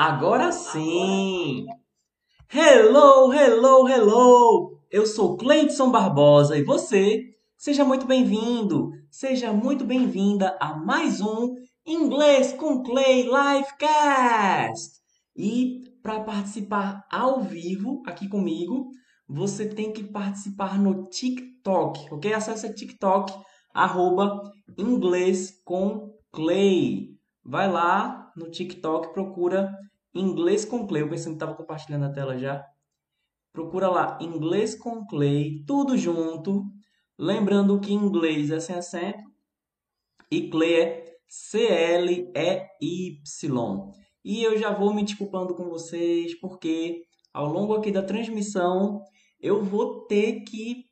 Agora sim! Hello, hello, hello! Eu sou Cleidson Barbosa e você, seja muito bem-vindo, seja muito bem-vinda a mais um Inglês com Clay Livecast! E para participar ao vivo aqui comigo, você tem que participar no TikTok, ok? Acesse TikTok, arroba Inglês com Clay. Vai lá no TikTok, procura Inglês com Clay. Eu pensei que estava compartilhando a tela já. Procura lá Inglês com Clay, tudo junto. Lembrando que inglês é sem acento e Clay é C-L-E-Y. E eu já vou me desculpando com vocês, porque ao longo aqui da transmissão eu vou ter que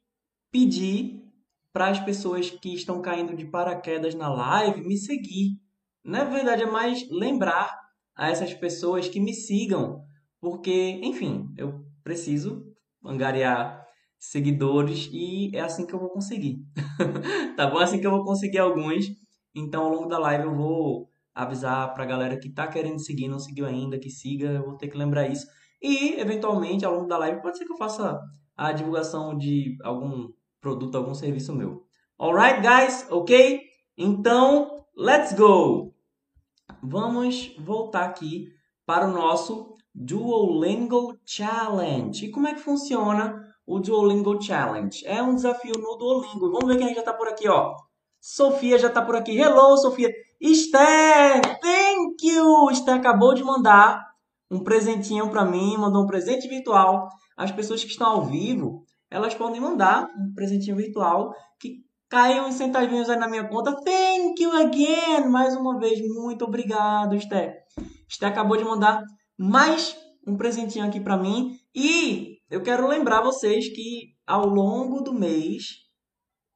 pedir para as pessoas que estão caindo de paraquedas na live me seguir. Na verdade, é mais lembrar a essas pessoas que me sigam, porque, enfim, eu preciso angariar seguidores e é assim que eu vou conseguir. tá bom? É assim que eu vou conseguir alguns. Então, ao longo da live, eu vou avisar para a galera que está querendo seguir, não seguiu ainda, que siga, eu vou ter que lembrar isso. E, eventualmente, ao longo da live, pode ser que eu faça a divulgação de algum produto, algum serviço meu. Alright, guys? Ok? Então, let's go! Vamos voltar aqui para o nosso Duolingo Challenge. E como é que funciona o Duolingo Challenge? É um desafio no Duolingo. Vamos ver quem já está por aqui, ó. Sofia já está por aqui. Hello, Sofia. Esther, thank you. Esther acabou de mandar um presentinho para mim, mandou um presente virtual. As pessoas que estão ao vivo, elas podem mandar um presentinho virtual que caiam uns centavinhos aí na minha conta. Thank you again! Mais uma vez, muito obrigado, Esther. Esther acabou de mandar mais um presentinho aqui para mim. E eu quero lembrar vocês que ao longo do mês,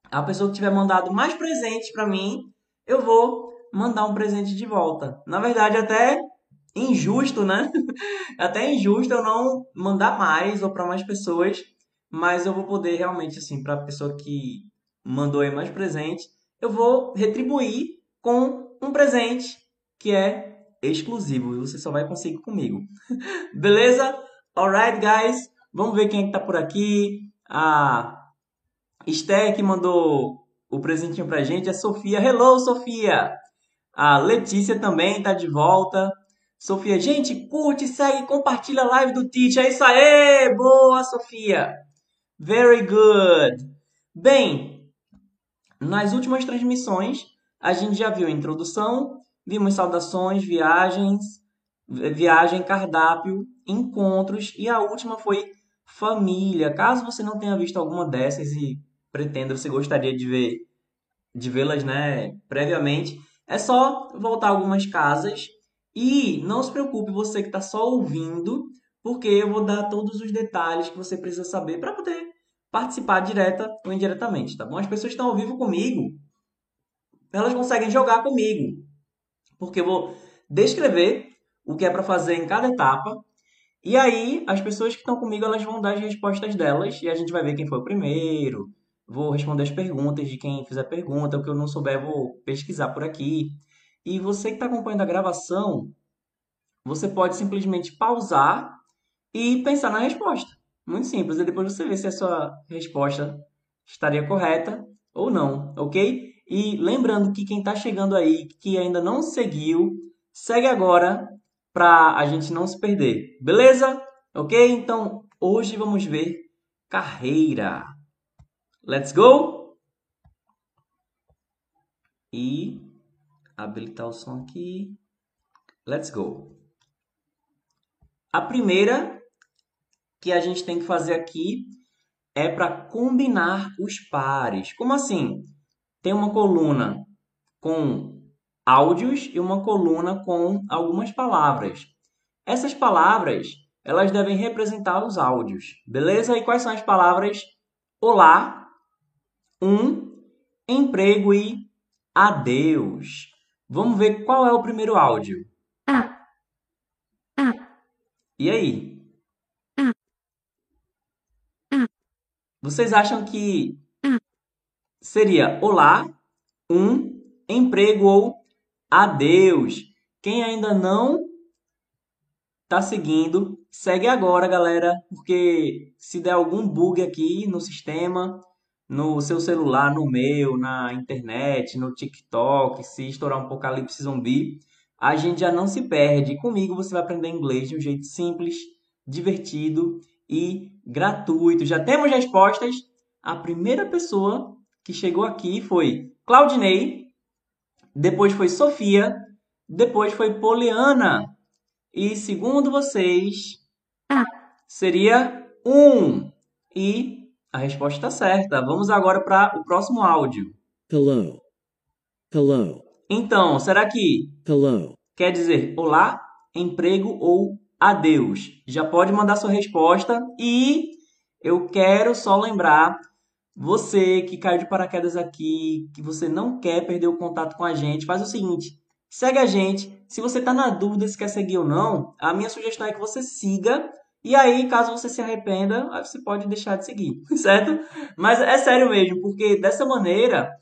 a pessoa que tiver mandado mais presentes para mim, eu vou mandar um presente de volta. Na verdade, até injusto, né? até injusto eu não mandar mais ou para mais pessoas, mas eu vou poder realmente assim para a pessoa que mandou aí mais presente, eu vou retribuir com um presente que é exclusivo e você só vai conseguir comigo. Beleza? Alright, guys. Vamos ver quem é que tá por aqui. A Esther que mandou o presentinho pra gente, a Sofia. Hello, Sofia! A Letícia também tá de volta. Sofia, gente, curte, segue, compartilha a live do Teach. É isso aí! Boa, Sofia! Very good! Bem, nas últimas transmissões, a gente já viu a introdução, vimos saudações, viagens, viagem, cardápio, encontros e a última foi família. Caso você não tenha visto alguma dessas e pretenda, você gostaria de ver de vê-las, né, previamente, é só voltar algumas casas e não se preocupe você que está só ouvindo, porque eu vou dar todos os detalhes que você precisa saber para poder participar direta ou indiretamente, tá bom? As pessoas que estão ao vivo comigo, elas conseguem jogar comigo, porque eu vou descrever o que é para fazer em cada etapa. E aí, as pessoas que estão comigo, elas vão dar as respostas delas e a gente vai ver quem foi o primeiro. Vou responder as perguntas de quem fizer pergunta, o que eu não souber, vou pesquisar por aqui. E você que está acompanhando a gravação, você pode simplesmente pausar e pensar na resposta. Muito simples. E depois você vê se a sua resposta estaria correta ou não, ok? E lembrando que quem está chegando aí, que ainda não seguiu, segue agora para a gente não se perder, beleza? Ok? Então, hoje vamos ver carreira. Let's go! E habilitar o som aqui. Let's go! A primeira que a gente tem que fazer aqui é para combinar os pares. Como assim? Tem uma coluna com áudios e uma coluna com algumas palavras. Essas palavras, elas devem representar os áudios, beleza? E quais são as palavras? Olá, um, emprego e adeus. Vamos ver qual é o primeiro áudio. Ah. Ah. E aí? Vocês acham que seria olá, um, emprego ou adeus? Quem ainda não tá seguindo, segue agora, galera, porque se der algum bug aqui no sistema, no seu celular, no meu, na internet, no TikTok, se estourar um apocalipse zumbi, a gente já não se perde. Comigo você vai aprender inglês de um jeito simples, divertido e gratuito. Já temos respostas. A primeira pessoa que chegou aqui foi Claudinei, depois foi Sofia, depois foi Poliana. E segundo vocês, Ah. seria um. E a resposta está certa. Vamos agora para o próximo áudio. Hello. Hello. Então, será que Hello. quer dizer olá, emprego ou adeus? Já pode mandar sua resposta e eu quero só lembrar você que caiu de paraquedas aqui, que você não quer perder o contato com a gente, faz o seguinte, segue a gente. Se você está na dúvida se quer seguir ou não, a minha sugestão é que você siga e aí, caso você se arrependa, você pode deixar de seguir, certo? Mas é sério mesmo, porque dessa maneira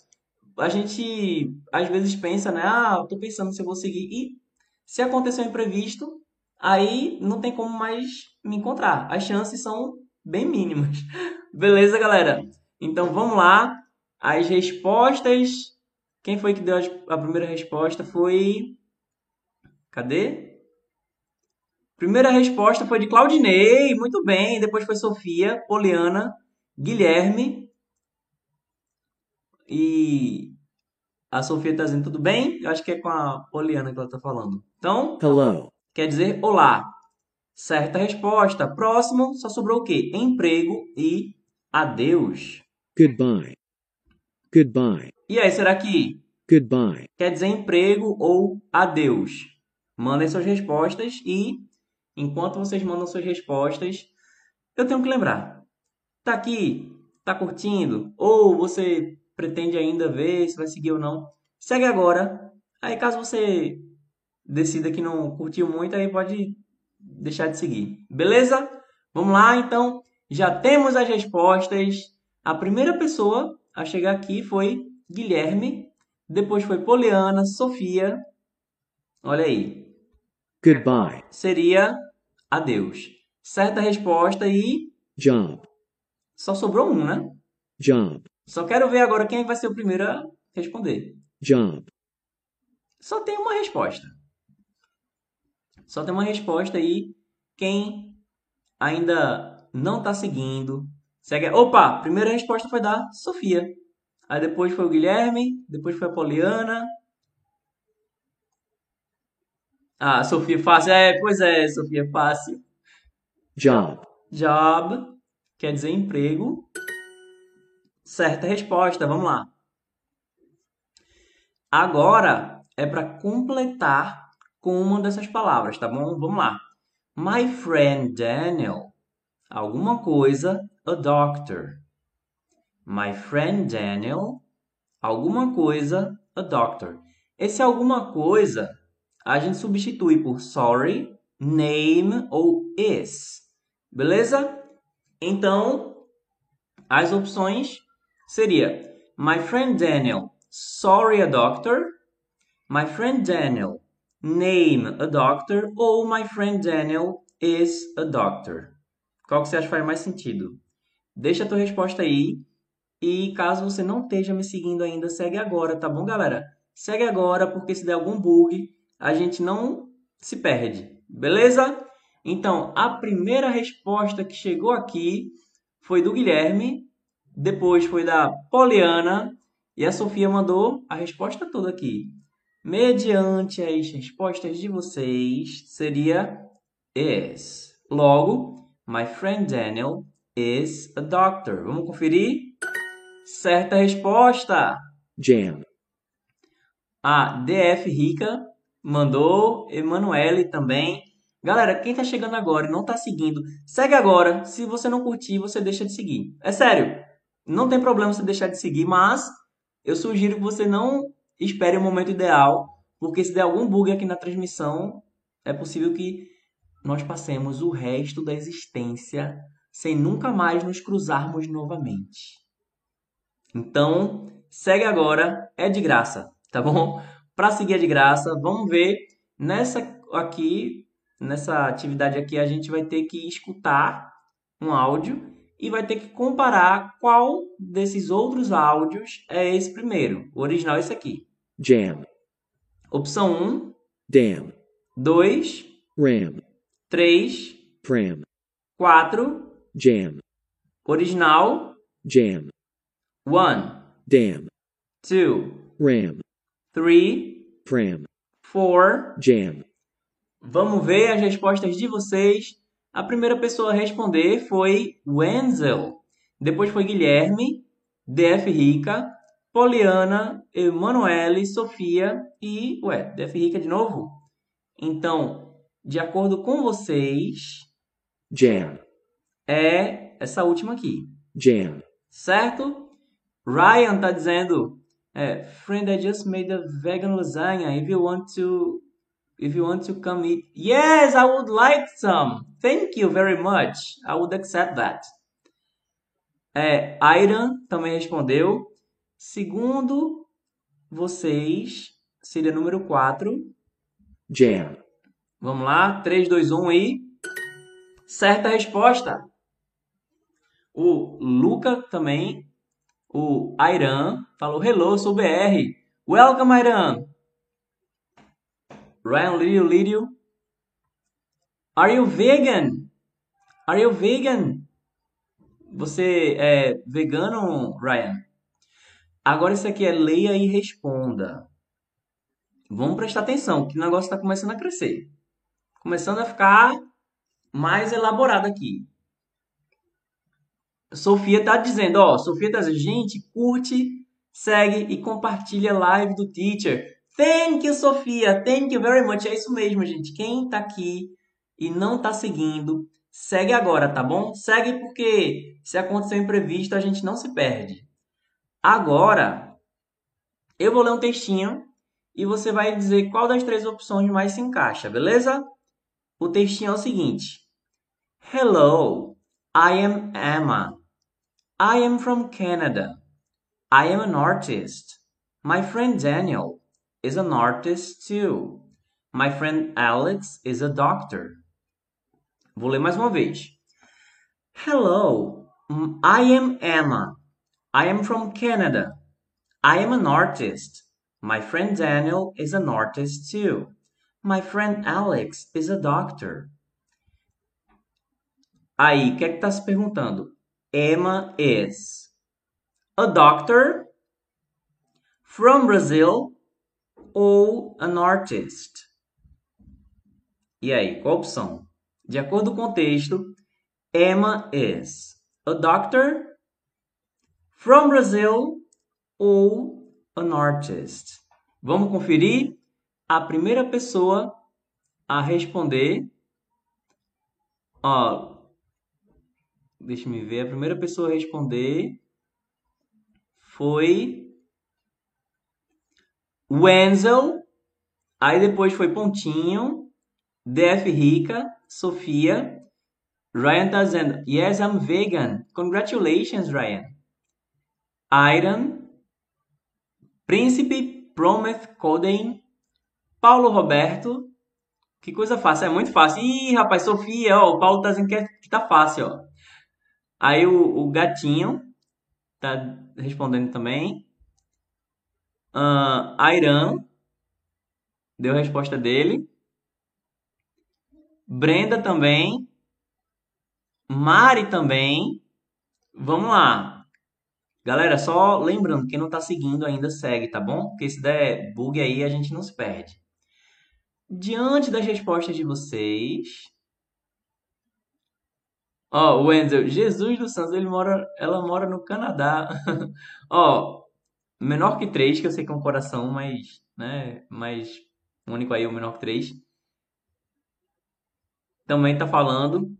a gente às vezes pensa, né? Ah, eu tô pensando se eu vou seguir. E se acontecer um imprevisto, aí não tem como mais me encontrar. As chances são bem mínimas. Beleza, galera? Então vamos lá. As respostas. Quem foi que deu a primeira resposta? Foi. Cadê? Primeira resposta foi de Claudinei, muito bem. Depois foi Sofia, Poliana, Guilherme. E a Sofia tá dizendo tudo bem? Eu acho que é com a Poliana que ela tá falando. Então, Hello. Quer dizer olá. Certa resposta. Próximo, só sobrou o quê? Emprego e adeus. Goodbye. Goodbye. E aí, será que Goodbye. quer dizer emprego ou adeus? Mandem suas respostas e, enquanto vocês mandam suas respostas, eu tenho que lembrar. Tá aqui? Tá curtindo? Ou você pretende ainda ver se vai seguir ou não? Segue agora. Aí, caso você decida que não curtiu muito, aí pode deixar de seguir. Beleza? Vamos lá, então. Já temos as respostas. A primeira pessoa a chegar aqui foi Guilherme. Depois foi Poliana, Sofia. Olha aí. Goodbye. Seria adeus. Certa resposta e Job. só sobrou um, né? Job. Só quero ver agora quem vai ser o primeiro a responder. Job. Só tem uma resposta. Só tem uma resposta aí. Quem ainda não está seguindo, segue. Opa! Primeira resposta foi da Sofia. Aí depois foi o Guilherme, depois foi a Poliana. Ah, Sofia fácil. É, pois é, Sofia fácil. Job. Job quer dizer emprego. Certa resposta, vamos lá. Agora é para completar com uma dessas palavras, tá bom? Vamos lá. My friend Daniel. Alguma coisa, a doctor. My friend Daniel. Alguma coisa, a doctor. Esse alguma coisa a gente substitui por sorry, name ou is. Beleza? Então, as opções seria My friend Daniel, sorry a doctor. My friend Daniel, name a doctor. Ou My friend Daniel is a doctor. Qual que você acha que faz mais sentido? Deixa a tua resposta aí. E caso você não esteja me seguindo ainda, segue agora, tá bom, galera? Segue agora, porque se der algum bug, a gente não se perde. Beleza? Então, a primeira resposta que chegou aqui foi do Guilherme, depois foi da Poliana e a Sofia mandou a resposta toda aqui. Mediante as respostas de vocês, seria is. Logo, my friend Daniel is a doctor. Vamos conferir? Certa resposta. Jam. A DF Rica mandou, Emanuele também. Galera, quem tá chegando agora e não tá seguindo, segue agora. Se você não curtir, você deixa de seguir. É sério, não tem problema você deixar de seguir, mas eu sugiro que você não espere o momento ideal, porque se der algum bug aqui na transmissão, é possível que nós passemos o resto da existência sem nunca mais nos cruzarmos novamente. Então, segue agora, é de graça, tá bom? Para seguir é de graça, vamos ver nessa aqui nessa atividade aqui a gente vai ter que escutar um áudio e vai ter que comparar qual desses outros áudios é esse primeiro. O original é esse aqui. Jam. Opção 1, Dam. 2, Ram. 3, Pram. 4, Jam. original, Jam. 1, Dam. 2, Ram. 3, Pram. 4. Jam. Vamos ver as respostas de vocês. A primeira pessoa a responder foi Wenzel. Depois foi Guilherme, DF Rica, Poliana, Emanuele, Sofia e. Ué, DF Rica de novo? Então, de acordo com vocês, Jam. é essa última aqui, Jam. certo? Ryan tá dizendo, é, friend, I just made a vegan lasagna. If you want to, if you want to come eat, yes, I would like some. Thank you very much. I would accept that. É, Airan também respondeu. Segundo vocês, seria número 4. Jam. Vamos lá, 3, 2, 1 e. Certa resposta. O Luca também, o Airan, falou: Hello, sou BR. Welcome, Airan. Ryan Lírio, Lírio. Are you vegan? Are you vegan? Você é vegano, Ryan? Agora isso aqui é leia e responda. Vamos prestar atenção, que o negócio está começando a crescer. Começando a ficar mais elaborado aqui. Sofia tá dizendo, ó, Sofia tá dizendo, gente, curte, segue e compartilha a live do teacher. Thank you, Sofia. Thank you very much. É isso mesmo, gente. Quem tá aqui e não tá seguindo, segue agora, tá bom? Segue porque se acontecer um imprevisto, a gente não se perde. Agora, eu vou ler um textinho e você vai dizer qual das três opções mais se encaixa, beleza? O textinho é o seguinte: Hello, I am Emma. I am from Canada. I am an artist. My friend Daniel is an artist too. My friend Alex is a doctor. Vou ler mais uma vez. Hello, I am Emma. I am from Canada. I am an artist. My friend Daniel is an artist too. My friend Alex is a doctor. Aí, o que é que tá se perguntando? Emma is a doctor from Brazil ou an artist? E aí, qual opção? De acordo com o texto, Emma is a doctor from Brazil ou an artist. Vamos conferir a primeira pessoa a responder. Ó, deixa me ver. A primeira pessoa a responder foi Wenzel. Aí depois foi Pontinho, DF Rica, Sofia. Ryan tá dizendo, yes, I'm vegan. Congratulations, Ryan. Iron, Príncipe Prometh Coden, Paulo Roberto. Que coisa fácil, é muito fácil. Ih, rapaz, Sofia, ó, o Paulo tá dizendo que, é, que tá fácil, ó. Aí o, o gatinho tá respondendo também. Uh, Airan deu a resposta dele. Brenda também. Mari também. Vamos lá. Galera, só lembrando, quem não tá seguindo ainda segue, tá bom? Porque se der bug aí, a gente não se perde. Diante das respostas de vocês. Ó, o Wenzel, Jesus dos Santos, ele mora, ela mora no Canadá. Ó, menor que 3, que eu sei que é um coração, mas, né, mas único aí, o menor que 3. Também tá falando.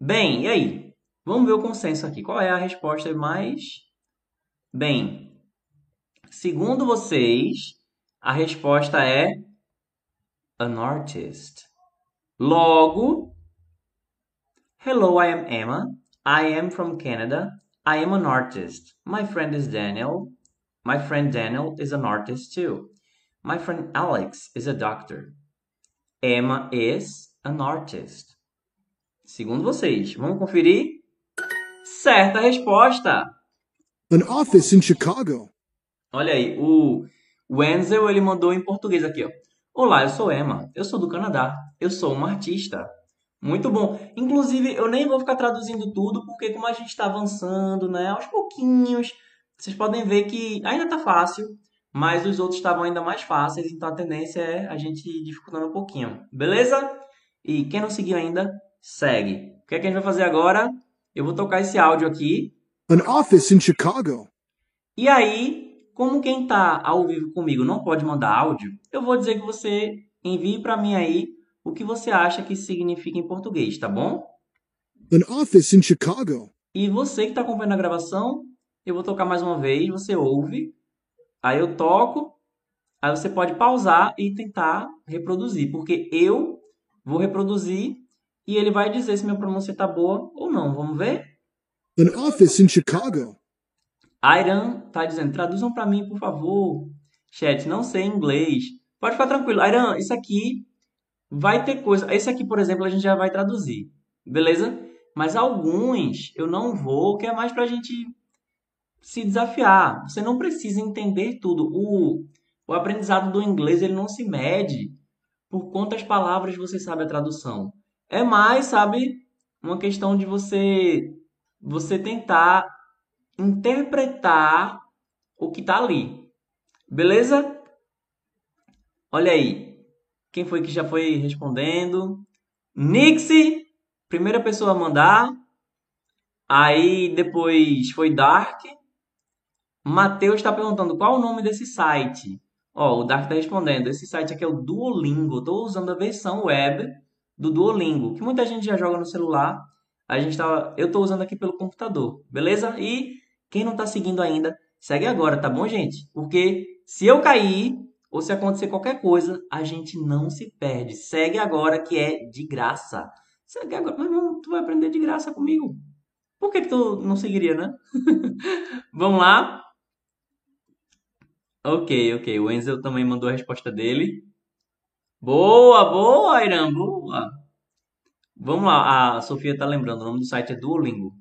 Bem, e aí? Vamos ver o consenso aqui. Qual é a resposta mais? Bem, segundo vocês, a resposta é an artist. Logo, hello, I am Emma. I am from Canada. I am an artist. My friend is Daniel. My friend Daniel is an artist too. My friend Alex is a doctor. Emma is an artist? Segundo vocês, vamos conferir? Certa resposta! An office in Chicago. Olha aí, o Wenzel ele mandou em português aqui, ó. Olá, eu sou Emma, eu sou do Canadá, eu sou uma artista. Muito bom. Inclusive, eu nem vou ficar traduzindo tudo, porque como a gente está avançando, né, aos pouquinhos, vocês podem ver que ainda está fácil, mas os outros estavam ainda mais fáceis, então a tendência é a gente dificultando um pouquinho. Beleza? E quem não seguiu ainda, segue. O que, é que a gente vai fazer agora? Eu vou tocar esse áudio aqui. An office in Chicago. E aí, como quem está ao vivo comigo não pode mandar áudio, eu vou dizer que você envie para mim aí o que você acha que significa em português, tá bom? An office in Chicago. E você que está acompanhando a gravação, eu vou tocar mais uma vez, você ouve, aí eu toco, aí você pode pausar e tentar reproduzir, porque eu vou reproduzir e ele vai dizer se minha pronúncia está boa ou não. Vamos ver? An office in Chicago. Airan tá dizendo, traduzam para mim, por favor. Chat, não sei inglês. Pode ficar tranquilo. Airan, isso aqui vai ter coisa. Esse aqui, por exemplo, a gente já vai traduzir. Beleza? Mas alguns eu não vou, que é mais pra gente se desafiar. Você não precisa entender tudo. O, o aprendizado do inglês ele não se mede por quantas palavras você sabe a tradução. É mais, sabe, uma questão de você você tentar interpretar o que está ali. Beleza? Olha aí. Quem foi que já foi respondendo? Nixie, primeira pessoa a mandar. Aí depois foi Dark. Matheus está perguntando qual o nome desse site. Ó, o Dark está respondendo. Esse site aqui é o Duolingo. Estou usando a versão web do Duolingo, que muita gente já joga no celular. A gente tá, eu estou usando aqui pelo computador, beleza? E quem não está seguindo ainda, segue agora, tá bom, gente? Porque se eu cair ou se acontecer qualquer coisa, a gente não se perde. Segue agora que é de graça. Segue agora, mas não, tu vai aprender de graça comigo. Por que, que tu não seguiria, né? Vamos lá? Ok, ok. O Enzel também mandou a resposta dele. Boa, boa, Irã, boa. Vamos lá, a Sofia tá lembrando, o nome do site é Duolingo.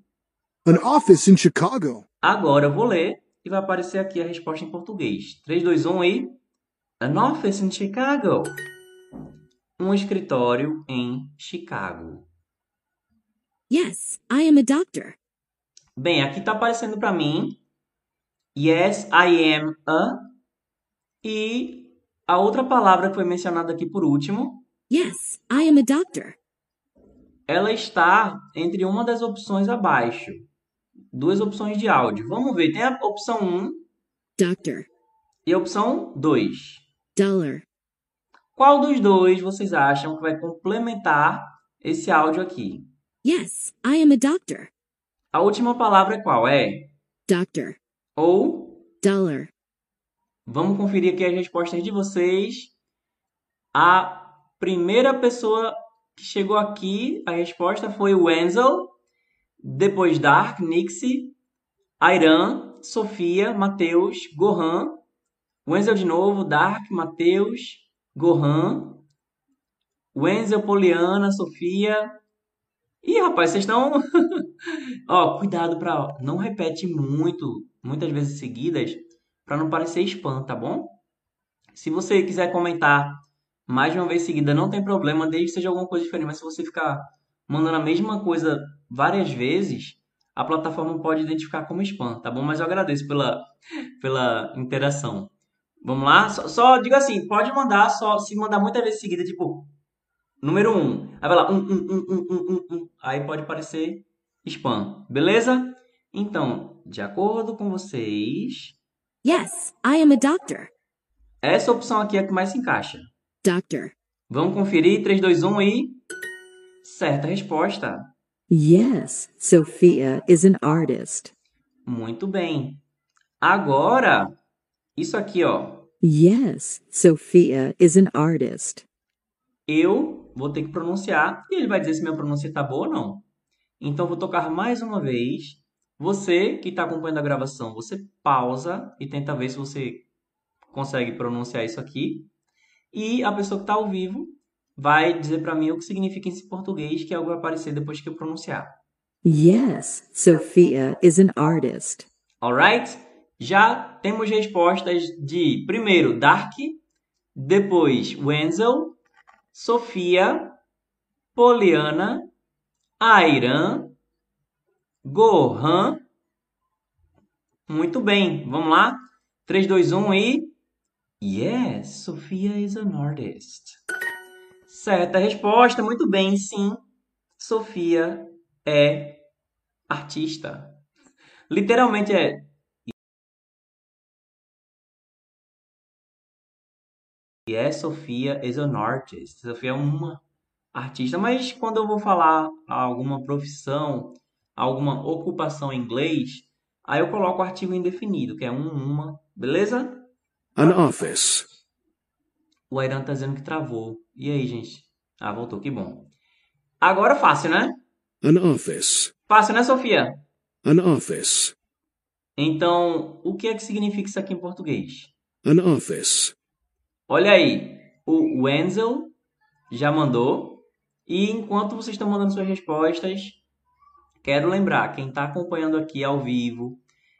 An office in Chicago. Agora eu vou ler e vai aparecer aqui a resposta em português. 3, 2, 1 e. An office in Chicago. Um escritório em Chicago. Yes, I am a doctor. Bem, aqui tá aparecendo para mim. Yes, I am a. E a outra palavra que foi mencionada aqui por último, Yes, I am a doctor. Ela está entre uma das opções abaixo. Duas opções de áudio. Vamos ver, tem a opção 1 Doctor. e a opção 2. Dollar. Qual dos dois vocês acham que vai complementar esse áudio aqui? Yes, I am a doctor. A última palavra é qual? É Doctor. ou Dollar. Vamos conferir aqui as respostas de vocês. A primeira pessoa que chegou aqui, a resposta foi Wenzel, depois Dark, Nixie, Airan, Sofia, Matheus, Gohan, Wenzel de novo, Dark, Matheus, Gohan, Wenzel, Poliana, Sofia. Ih, rapaz, vocês estão. Ó, cuidado para não repete muito, muitas vezes seguidas, para não parecer spam, tá bom? Se você quiser comentar mais de uma vez seguida, não tem problema, desde que seja alguma coisa diferente. Mas se você ficar mandando a mesma coisa várias vezes, a plataforma pode identificar como spam, tá bom? Mas eu agradeço pela, pela interação. Vamos lá? Só, só diga assim, pode mandar, só se mandar muitas vezes seguida, tipo, número 1. Um. Aí vai lá, um, um, um, um, um, um, um. Aí pode parecer spam, beleza? Então, de acordo com vocês, Yes, I am a doctor. essa opção aqui é a que mais se encaixa. Doctor. Vamos conferir, 3, 2, 1 e... Certa resposta. Yes, Sophia is an artist. Muito bem. Agora, isso aqui, ó. Yes, Sophia is an artist. Eu vou ter que pronunciar e ele vai dizer se minha pronúncia tá boa ou não. Então, vou tocar mais uma vez. Você que está acompanhando a gravação, você pausa e tenta ver se você consegue pronunciar isso aqui. E a pessoa que está ao vivo vai dizer para mim o que significa isso em português, que é algo vai aparecer depois que eu pronunciar. Yes, Sophia is an artist. Alright? Já temos respostas de primeiro Dark, depois Wenzel, Sofia, Poliana, Airan, Gohan. Muito bem, vamos lá? 3, 2, 1 e. Yes, Sofia is an artist. Certa resposta, muito bem, sim. Sofia é artista. Literalmente é Yes, Sofia is an artist. Sofia é uma artista, mas quando eu vou falar alguma profissão, alguma ocupação em inglês, aí eu coloco o artigo indefinido, que é um, uma, beleza? An office. O Airan tá dizendo que travou. E aí, gente? Ah, voltou, que bom. Agora fácil, né? An office. Fácil, né, Sofia? An office. Então, o que é que significa isso aqui em português? An office. Olha aí, o Wenzel já mandou. E enquanto vocês estão mandando suas respostas, quero lembrar, quem está acompanhando aqui ao vivo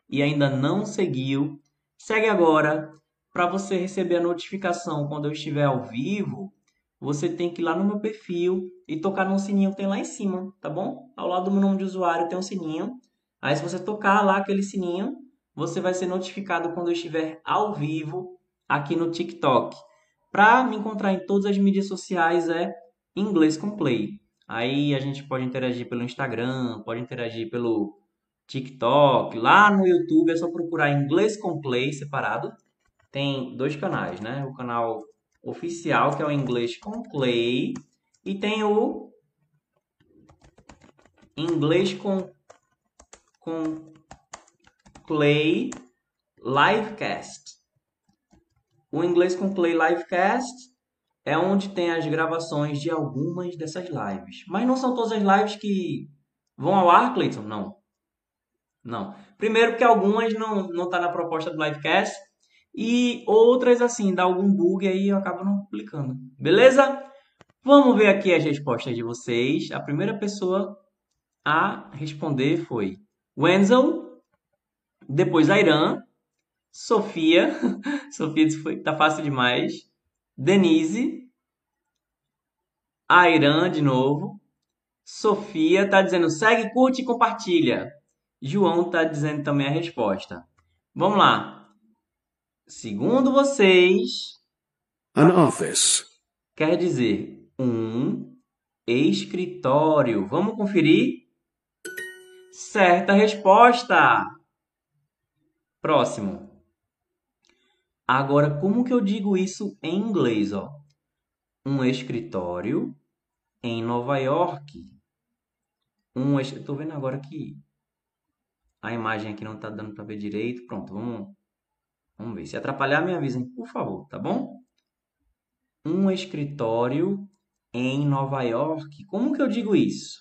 e ainda não seguiu, segue agora para você receber a notificação quando eu estiver ao vivo. Você tem que ir lá no meu perfil e tocar no sininho que tem lá em cima, tá bom? Ao lado do meu nome de usuário tem um sininho. Aí se você tocar lá aquele sininho, você vai ser notificado quando eu estiver ao vivo aqui no TikTok. Para me encontrar em todas as mídias sociais é Inglês com Play. Aí a gente pode interagir pelo Instagram, pode interagir pelo TikTok. Lá no YouTube é só procurar Inglês com Play separado. Tem dois canais, né? O canal oficial, que é o Inglês com Play, e tem o Inglês com, com Play Livecast. O Inglês com Play Livecast é onde tem as gravações de algumas dessas lives. Mas não são todas as lives que vão ao ar, Cleiton? Não. Não. Primeiro porque algumas não não tá na proposta do Livecast e outras assim, dá algum bug aí eu acabo não publicando. Beleza? Vamos ver aqui as respostas de vocês. A primeira pessoa a responder foi Wenzel, depois Airan, Sofia. Sofia disse foi, tá fácil demais. Denise. Airan de novo. Sofia tá dizendo segue, curte e compartilha. João tá dizendo também a resposta. Vamos lá. Segundo vocês, An office. quer dizer um escritório. Vamos conferir? Certa resposta. Próximo. Agora, como que eu digo isso em inglês, ó? Um escritório em Nova York. Um, es- eu tô vendo agora que a imagem aqui não tá dando para ver direito. Pronto, vamos Vamos ver. Se atrapalhar, me avisem, por favor, tá bom? Um escritório em Nova York. Como que eu digo isso?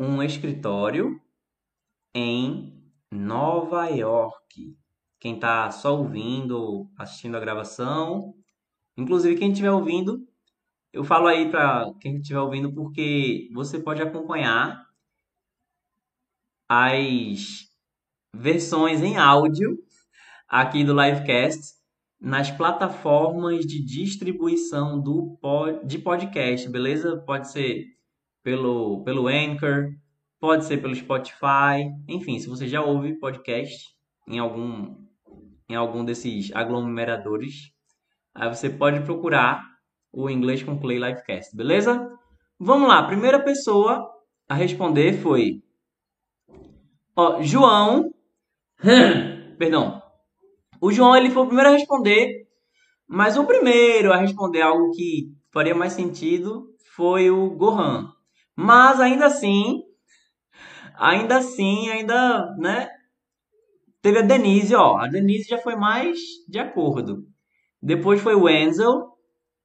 Um escritório em Nova York. Quem está só ouvindo, assistindo a gravação, inclusive quem estiver ouvindo, eu falo aí para quem estiver ouvindo porque você pode acompanhar as versões em áudio aqui do Livecast nas plataformas de distribuição do pod, de podcast, beleza? Pode ser pelo, pelo Anchor, pode ser pelo Spotify, enfim, se você já ouve podcast em algum, em algum desses aglomeradores, aí você pode procurar o Inglês com Play Livecast, beleza? Vamos lá, a primeira pessoa a responder foi ó, João, perdão, o João ele foi o primeiro a responder, mas o primeiro a responder algo que faria mais sentido foi o Gohan. Mas ainda assim, ainda assim, ainda, né? Teve a Denise, ó. A Denise já foi mais de acordo. Depois foi o Enzel,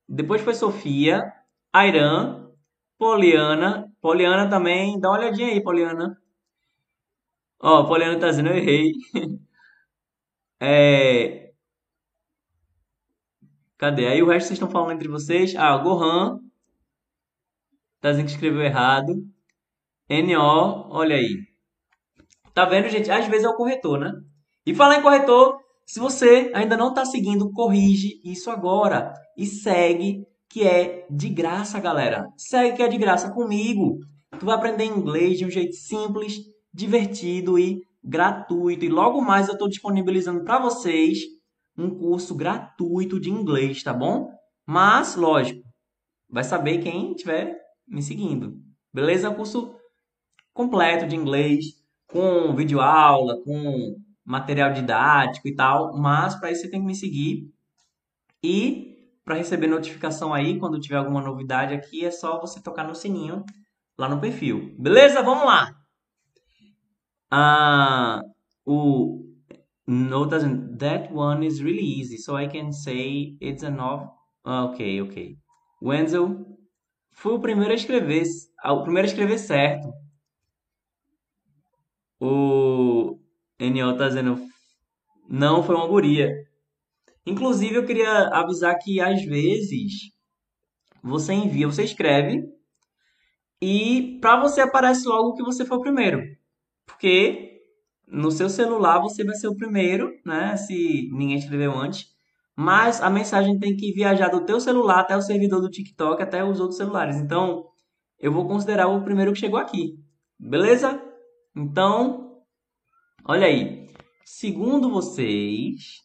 depois foi Sofia, Airan, Poliana. Poliana também, dá uma olhadinha aí, Poliana. Ó, Poliana tá dizendo, eu errei. É... Cadê? Aí o resto vocês estão falando entre vocês. Ah, Gohan. Tá dizendo que escreveu errado. NO, olha aí. Tá vendo, gente? Às vezes é o corretor, né? E falar em corretor, se você ainda não tá seguindo, corrige isso agora. E segue, que é de graça, galera. Segue que é de graça comigo. Tu vai aprender inglês de um jeito simples, divertido e gratuito. E logo mais eu estou disponibilizando para vocês um curso gratuito de inglês, tá bom? Mas, lógico, vai saber quem estiver me seguindo. Beleza? Curso completo de inglês, com vídeo aula, com material didático e tal, mas para isso você tem que me seguir. E para receber notificação aí quando tiver alguma novidade aqui, é só você tocar no sininho lá no perfil. Beleza? Vamos lá. Ah, o no doesn't that one is really easy, so I can say it's an off. Ah, ok, ok. Wenzel foi o primeiro a escrever, ah, o primeiro a escrever certo. O NO tá dizendo não foi uma guria. Inclusive eu queria avisar que às vezes você envia, você escreve e para você aparece logo que você foi o primeiro. Porque no seu celular você vai ser o primeiro, né? Se ninguém escreveu antes. Mas a mensagem tem que viajar do teu celular até o servidor do TikTok, até os outros celulares. Então, eu vou considerar o primeiro que chegou aqui. Beleza? Então, olha aí. Segundo vocês,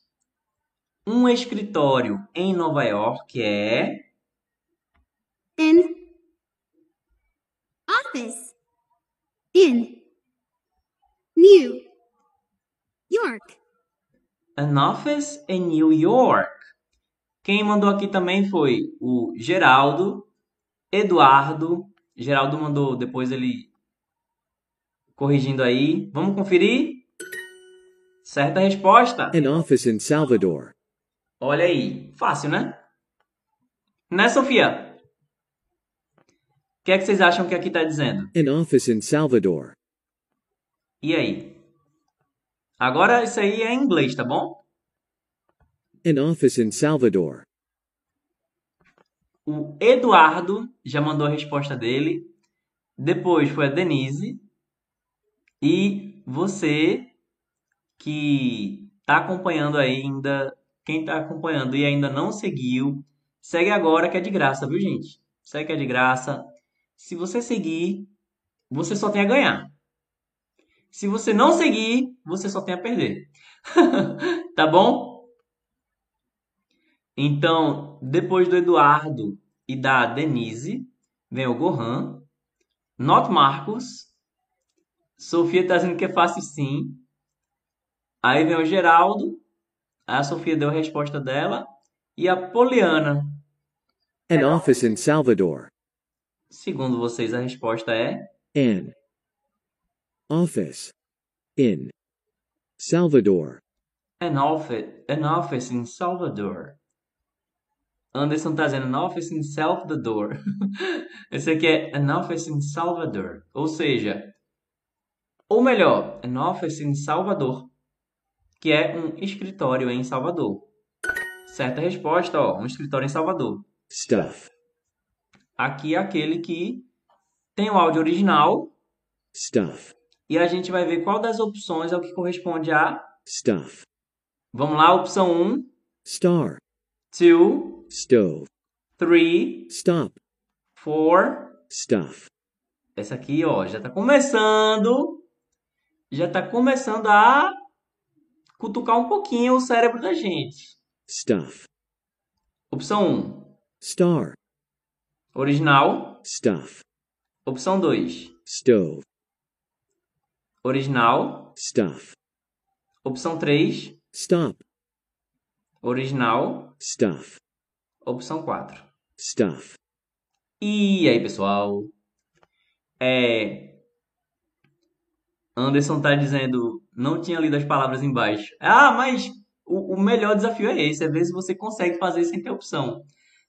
um escritório em Nova York é in office in New York. An Office in New York. Quem mandou aqui também foi o Geraldo, Eduardo. Geraldo mandou depois ele corrigindo aí. Vamos conferir? Certa resposta. An office in Salvador. Olha aí. Fácil, né? Né, Sofia? O que é que vocês acham que aqui está dizendo? An office in Salvador. E aí? Agora isso aí é em inglês, tá bom? An office in Salvador. O Eduardo já mandou a resposta dele. Depois foi a Denise. E você que está acompanhando ainda, quem está acompanhando e ainda não seguiu, segue agora que é de graça, viu, gente? Segue que é de graça. Se você seguir, você só tem a ganhar. Se você não seguir, você só tem a perder. tá bom? Então, depois do Eduardo e da Denise, vem o Gohan, Not Marcos, Sofia tá dizendo que é fácil sim. Aí vem o Geraldo, a Sofia deu a resposta dela, e a Poliana. An office in Salvador. Segundo vocês, a resposta é An office in Salvador. an office, an office in Salvador. Anderson tá dizendo an office in Salvador. Esse aqui é an office in Salvador. Ou seja, ou melhor, an office in Salvador, que é um escritório em Salvador. Certa resposta, ó, um escritório em Salvador. Stuff. Aqui é aquele que tem o áudio original Stuff. E a gente vai ver qual das opções é o que corresponde a. Stuff. Vamos lá, opção 1, Star. 2, Stove. 3, Stop. 4. Stuff. Essa aqui, ó, já tá começando. Já tá começando a cutucar um pouquinho o cérebro da gente. Stuff. Opção 1, Star. original. Stuff. Opção 2, Stove. Original. Stuff. Opção 3, Stop. original. Stuff. Opção 4. Stuff. E aí, pessoal? É. Anderson tá dizendo, não tinha lido as palavras embaixo. Ah, mas o, o melhor desafio é esse, é ver se você consegue fazer sem ter opção.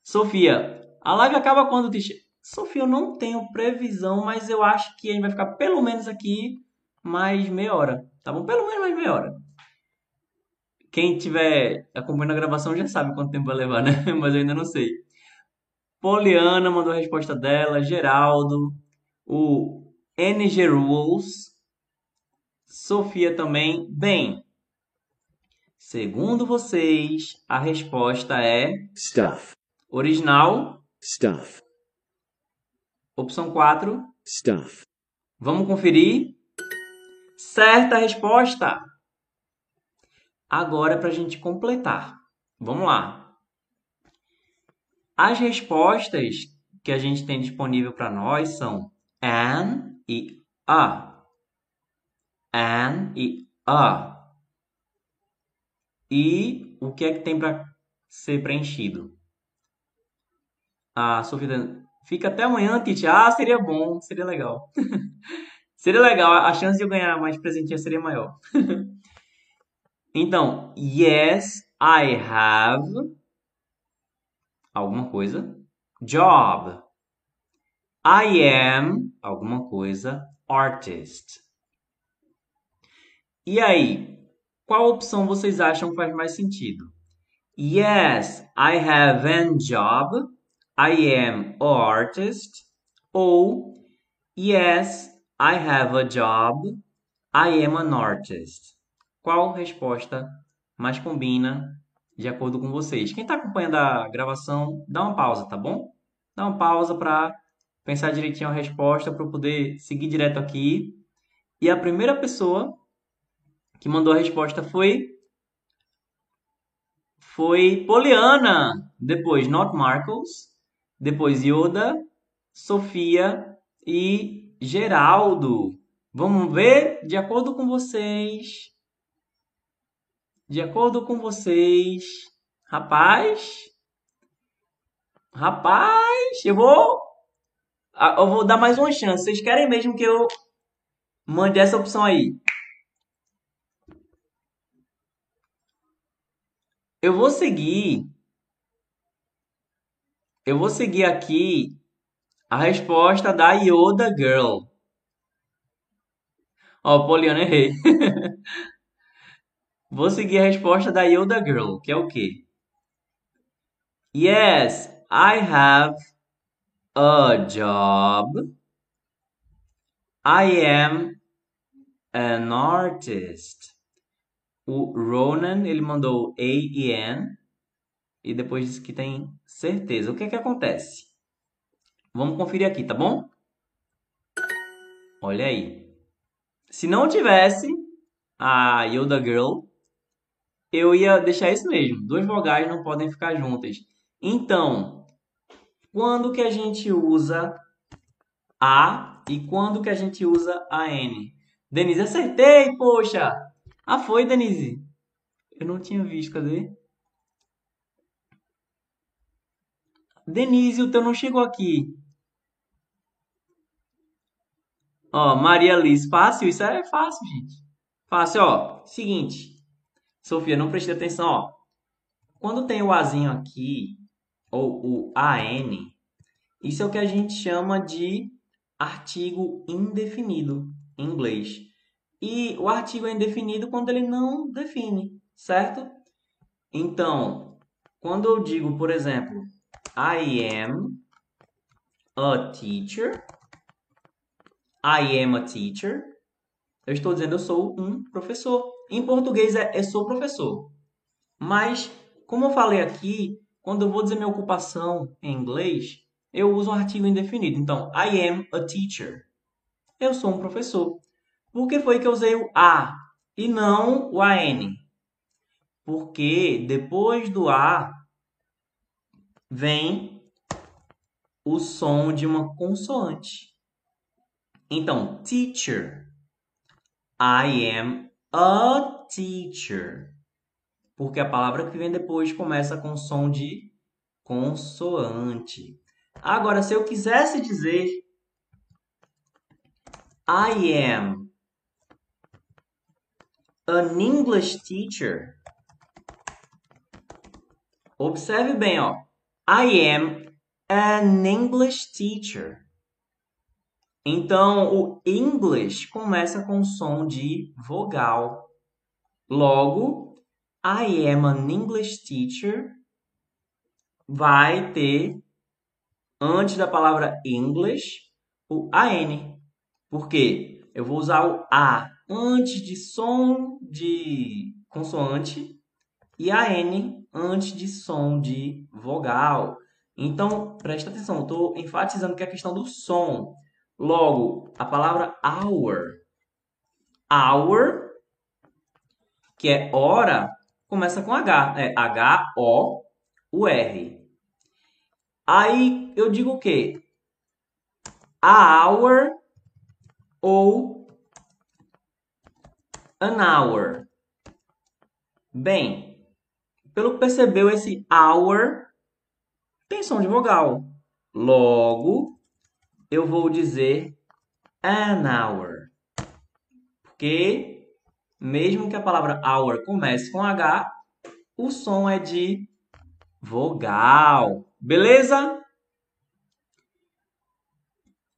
Sofia, a live acaba quando te... che- Sofia, eu não tenho previsão, mas eu acho que a gente vai ficar pelo menos aqui mais meia hora, tá bom? Pelo menos mais meia hora. Quem tiver acompanhando a gravação já sabe quanto tempo vai levar, né? Mas eu ainda não sei. Poliana mandou a resposta dela, Geraldo, o NG Rules, Sofia também. Bem, segundo vocês, a resposta é stuff, original, stuff, opção 4. stuff, Vamos conferir? Certa resposta! Agora, para a gente completar. Vamos lá. As respostas que a gente tem disponível para nós são an e a. An e a. E o que é que tem para ser preenchido? Ah, Sofia, fica até amanhã, Titi. Ah, seria bom, seria legal. seria legal, a chance de eu ganhar mais presentinha seria maior. então, yes, I have alguma coisa. Job. I am alguma coisa. Artist. E aí, qual opção vocês acham faz mais sentido? Yes, I have a job. I am an artist. Ou Yes, I have a job. I am an artist. Qual resposta mais combina de acordo com vocês? Quem está acompanhando a gravação, dá uma pausa, tá bom? Dá uma pausa para pensar direitinho a resposta para eu poder seguir direto aqui. E a primeira pessoa que mandou a resposta foi foi Poliana, depois Not Marcos, depois Yoda, Sofia e Geraldo. Vamos ver de acordo com vocês. De acordo com vocês, rapaz, rapaz, eu vou eu vou dar mais uma chance. Vocês querem mesmo que eu mande essa opção aí? Eu vou seguir. Eu vou seguir aqui a resposta da Yoda Girl. Ó, Poliana, errei. vou seguir a resposta da Yoda Girl, que é o quê? Yes, I have a job. I am an artist. O Ronan, ele mandou A e N. E depois disse que tem certeza. O que é que acontece? Vamos conferir aqui, tá bom? Olha aí. Se não tivesse a Yoda Girl, eu ia deixar isso mesmo. Duas vogais não podem ficar juntas. Então, quando que a gente usa a e quando que a gente usa a N? Denise, acertei, poxa! Ah, foi, Denise. Eu não tinha visto, cadê? Denise, o teu não chegou aqui. Ó, Maria Liz, fácil? Isso é fácil, gente. Fácil, ó. Seguinte. Sofia, não preste atenção, ó. Quando tem o Azinho aqui, ou o AN, isso é o que a gente chama de artigo indefinido em inglês. E o artigo é indefinido quando ele não define, certo? Então, quando eu digo, por exemplo, I am a teacher, I am a teacher, eu estou dizendo eu sou um professor. Em português é eu sou professor. Mas, como eu falei aqui, quando eu vou dizer minha ocupação em inglês, eu uso um artigo indefinido. Então, I am a teacher. Eu sou um professor. Por que foi que eu usei o A e não o AN? Porque depois do A vem o som de uma consoante. Então, teacher. I am a teacher. Porque a palavra que vem depois começa com som de consoante. Agora, se eu quisesse dizer I am an English teacher. Observe bem, ó. I am an English teacher. Então, o English começa com som de vogal. Logo, I am an English teacher vai ter antes da palavra English o AN. Por quê? Eu vou usar o A antes de som de consoante e AN antes de som de vogal. Então, presta atenção, estou enfatizando que é a questão do som. Logo, a palavra hour. Hour, que é hora, começa com H. É H-O-U-R. Aí eu digo o quê? A hour ou an hour. Bem, pelo que percebeu, esse hour tem som de vogal. Logo, eu vou dizer an hour. Porque, mesmo que a palavra hour comece com H, o som é de vogal. Beleza?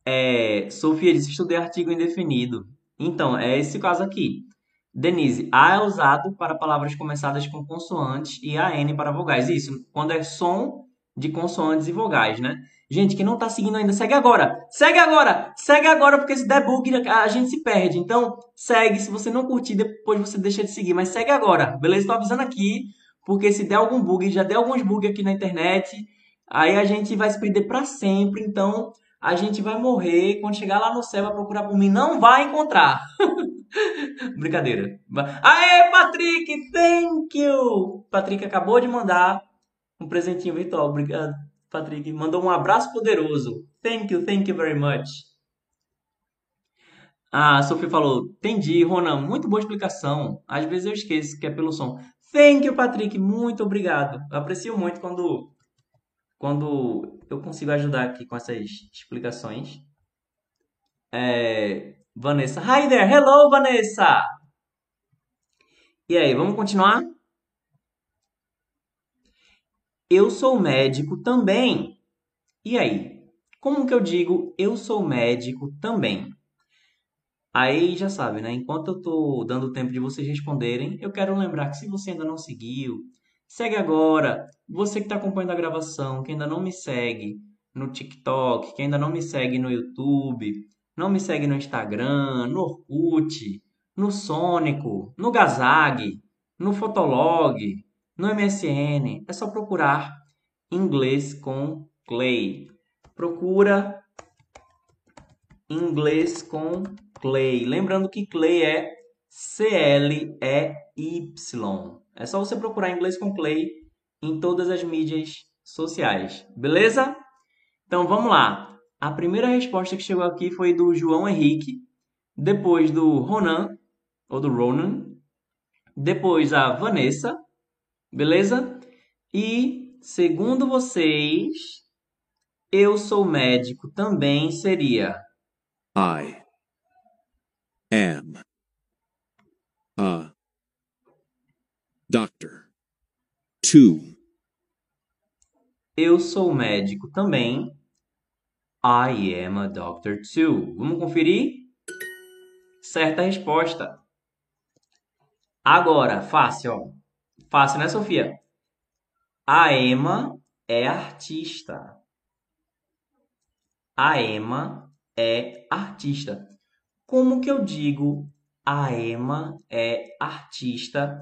É, Sofia disse, estudei artigo indefinido. Então, é esse caso aqui. Denise, A é usado para palavras começadas com consoantes e AN para vogais. Isso, quando é som de consoantes e vogais, né? Gente, quem não tá seguindo ainda, segue agora! Segue agora! Segue agora, porque se der bug, a gente se perde. Então, segue. Se você não curtir, depois você deixa de seguir. Mas segue agora, beleza? Tô avisando aqui, porque se der algum bug, já deu alguns bugs aqui na internet, aí a gente vai se perder para sempre. Então, a gente vai morrer. Quando chegar lá no céu, vai procurar por mim, não vai encontrar. Brincadeira. Aê, Patrick! Thank you! Patrick acabou de mandar um presentinho virtual. Obrigado, Patrick. Mandou um abraço poderoso. Thank you, thank you very much. A Sophie falou: Entendi, Ronan. Muito boa explicação. Às vezes eu esqueço que é pelo som. Thank you, Patrick. Muito obrigado. Eu aprecio muito quando, quando eu consigo ajudar aqui com essas explicações. É, Vanessa. Hi there. Hello, Vanessa. E aí, vamos continuar? Eu sou médico também. E aí? Como que eu digo eu sou médico também? Aí já sabe, né? Enquanto eu tô dando tempo de vocês responderem, eu quero lembrar que se você ainda não seguiu, segue agora. Você que está acompanhando a gravação, que ainda não me segue no TikTok, que ainda não me segue no YouTube, não me segue no Instagram, no Orkut, no Sônico, no Gazag, no Fotolog, no MSN. É só procurar inglês com Clay. Procura inglês com Clay. Lembrando que Clay é C-L-E-Y. É só você procurar inglês com Clay em todas as mídias sociais. Beleza? Então vamos lá. A primeira resposta que chegou aqui foi do João Henrique, depois do Ronan, ou do Ronan, depois a Vanessa, beleza? E, segundo vocês, eu sou médico também seria I am a doctor. Two. eu sou médico também I am a doctor too. Vamos conferir? Certa resposta. Agora, fácil. Fácil, né, Sofia? A Emma é artista. A Emma é artista. Como que eu digo a Emma é artista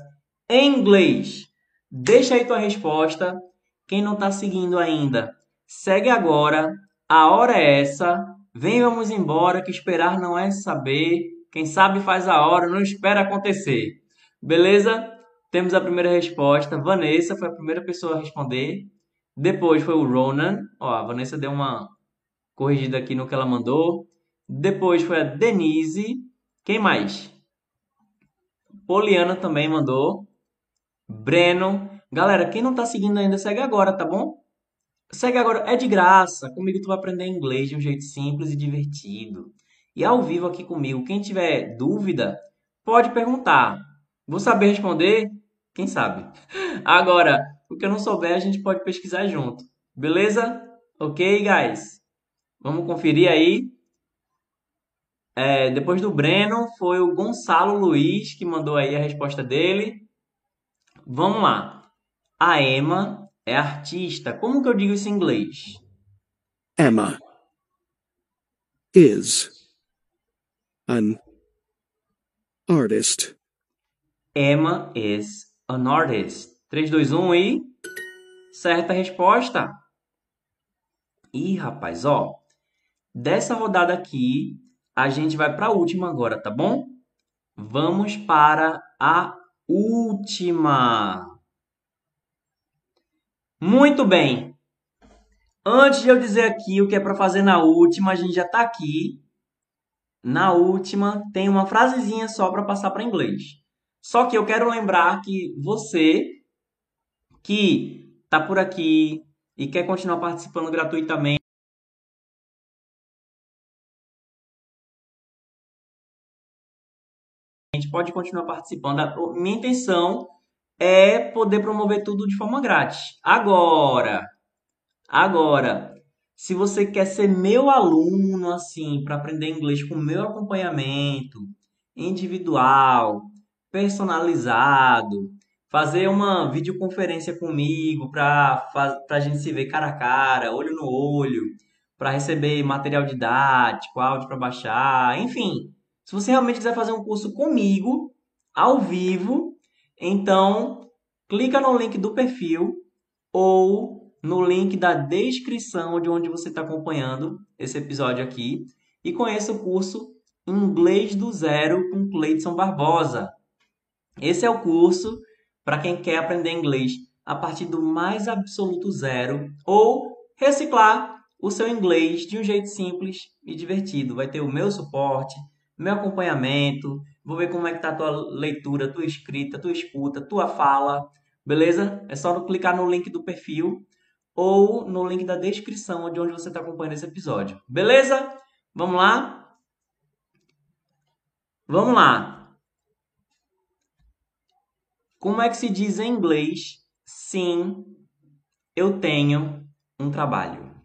em inglês? Deixa aí tua resposta. Quem não está seguindo ainda, segue agora a hora é essa. Vem, vamos embora, que esperar não é saber. Quem sabe faz a hora, não espera acontecer. Beleza? Temos a primeira resposta. Vanessa foi a primeira pessoa a responder. Depois foi o Ronan. Ó, a Vanessa deu uma corrigida aqui no que ela mandou. Depois foi a Denise. Quem mais? Poliana também mandou. Breno. Galera, quem não tá seguindo ainda, segue agora, tá bom? Segue agora, é de graça. Comigo tu vai aprender inglês de um jeito simples e divertido. E ao vivo aqui comigo, quem tiver dúvida, pode perguntar. Vou saber responder? Quem sabe? Agora, o que eu não souber, a gente pode pesquisar junto. Beleza? Ok, guys? Vamos conferir aí. É, depois do Breno, foi o Gonçalo Luiz que mandou aí a resposta dele. Vamos lá. A Emma é artista. Como que eu digo isso em inglês? Emma is an artist. Emma is an artist. 3, 2, 1 e. Certa resposta. Ih, rapaz, ó. Dessa rodada aqui, a gente vai para a última agora, tá bom? Vamos para a última. Muito bem. Antes de eu dizer aqui o que é para fazer na última, a gente já está aqui. Na última, tem uma frasezinha só para passar para inglês. Só que eu quero lembrar que você que está por aqui e quer continuar participando gratuitamente, a gente pode continuar participando. Minha intenção é poder promover tudo de forma grátis. Agora, agora, se você quer ser meu aluno assim, para aprender inglês com meu acompanhamento individual, personalizado, fazer uma videoconferência comigo para a gente se ver cara a cara, olho no olho, para receber material didático, áudio para baixar, enfim. Se você realmente quiser fazer um curso comigo, ao vivo, então clica no link do perfil ou no link da descrição de onde você está acompanhando esse episódio aqui e conheça o curso Inglês do Zero com Cleidson Barbosa. Esse é o curso para quem quer aprender inglês a partir do mais absoluto zero ou reciclar o seu inglês de um jeito simples e divertido. Vai ter o meu suporte, meu acompanhamento, vou ver como é que tá a tua leitura, tua escrita, tua escuta, tua fala, beleza? É só clicar no link do perfil ou no link da descrição de onde você está acompanhando esse episódio. Beleza? Vamos lá? Vamos lá. Como é que se diz em inglês? Sim, eu tenho um trabalho.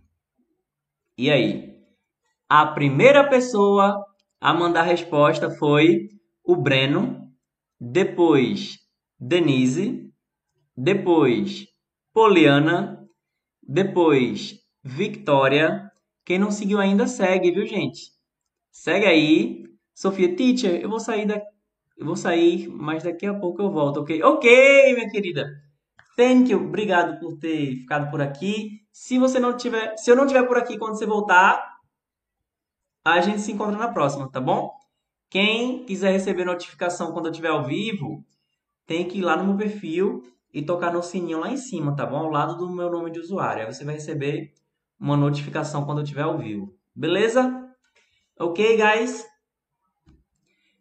E aí? A primeira pessoa a mandar resposta foi o Breno, depois Denise, depois Poliana, depois Victoria. Quem não seguiu ainda, segue, viu, gente? Segue aí. Sofia, teacher, eu vou sair daqui eu vou sair, mas daqui a pouco eu volto, ok? Ok, minha querida. Thank you. Obrigado por ter ficado por aqui. Se você não tiver, se eu não tiver por aqui quando você voltar, a gente se encontra na próxima, tá bom? Quem quiser receber notificação quando eu estiver ao vivo, tem que ir lá no meu perfil e tocar no sininho lá em cima, tá bom? Ao lado do meu nome de usuário. Aí você vai receber uma notificação quando eu estiver ao vivo. Beleza? Ok, guys?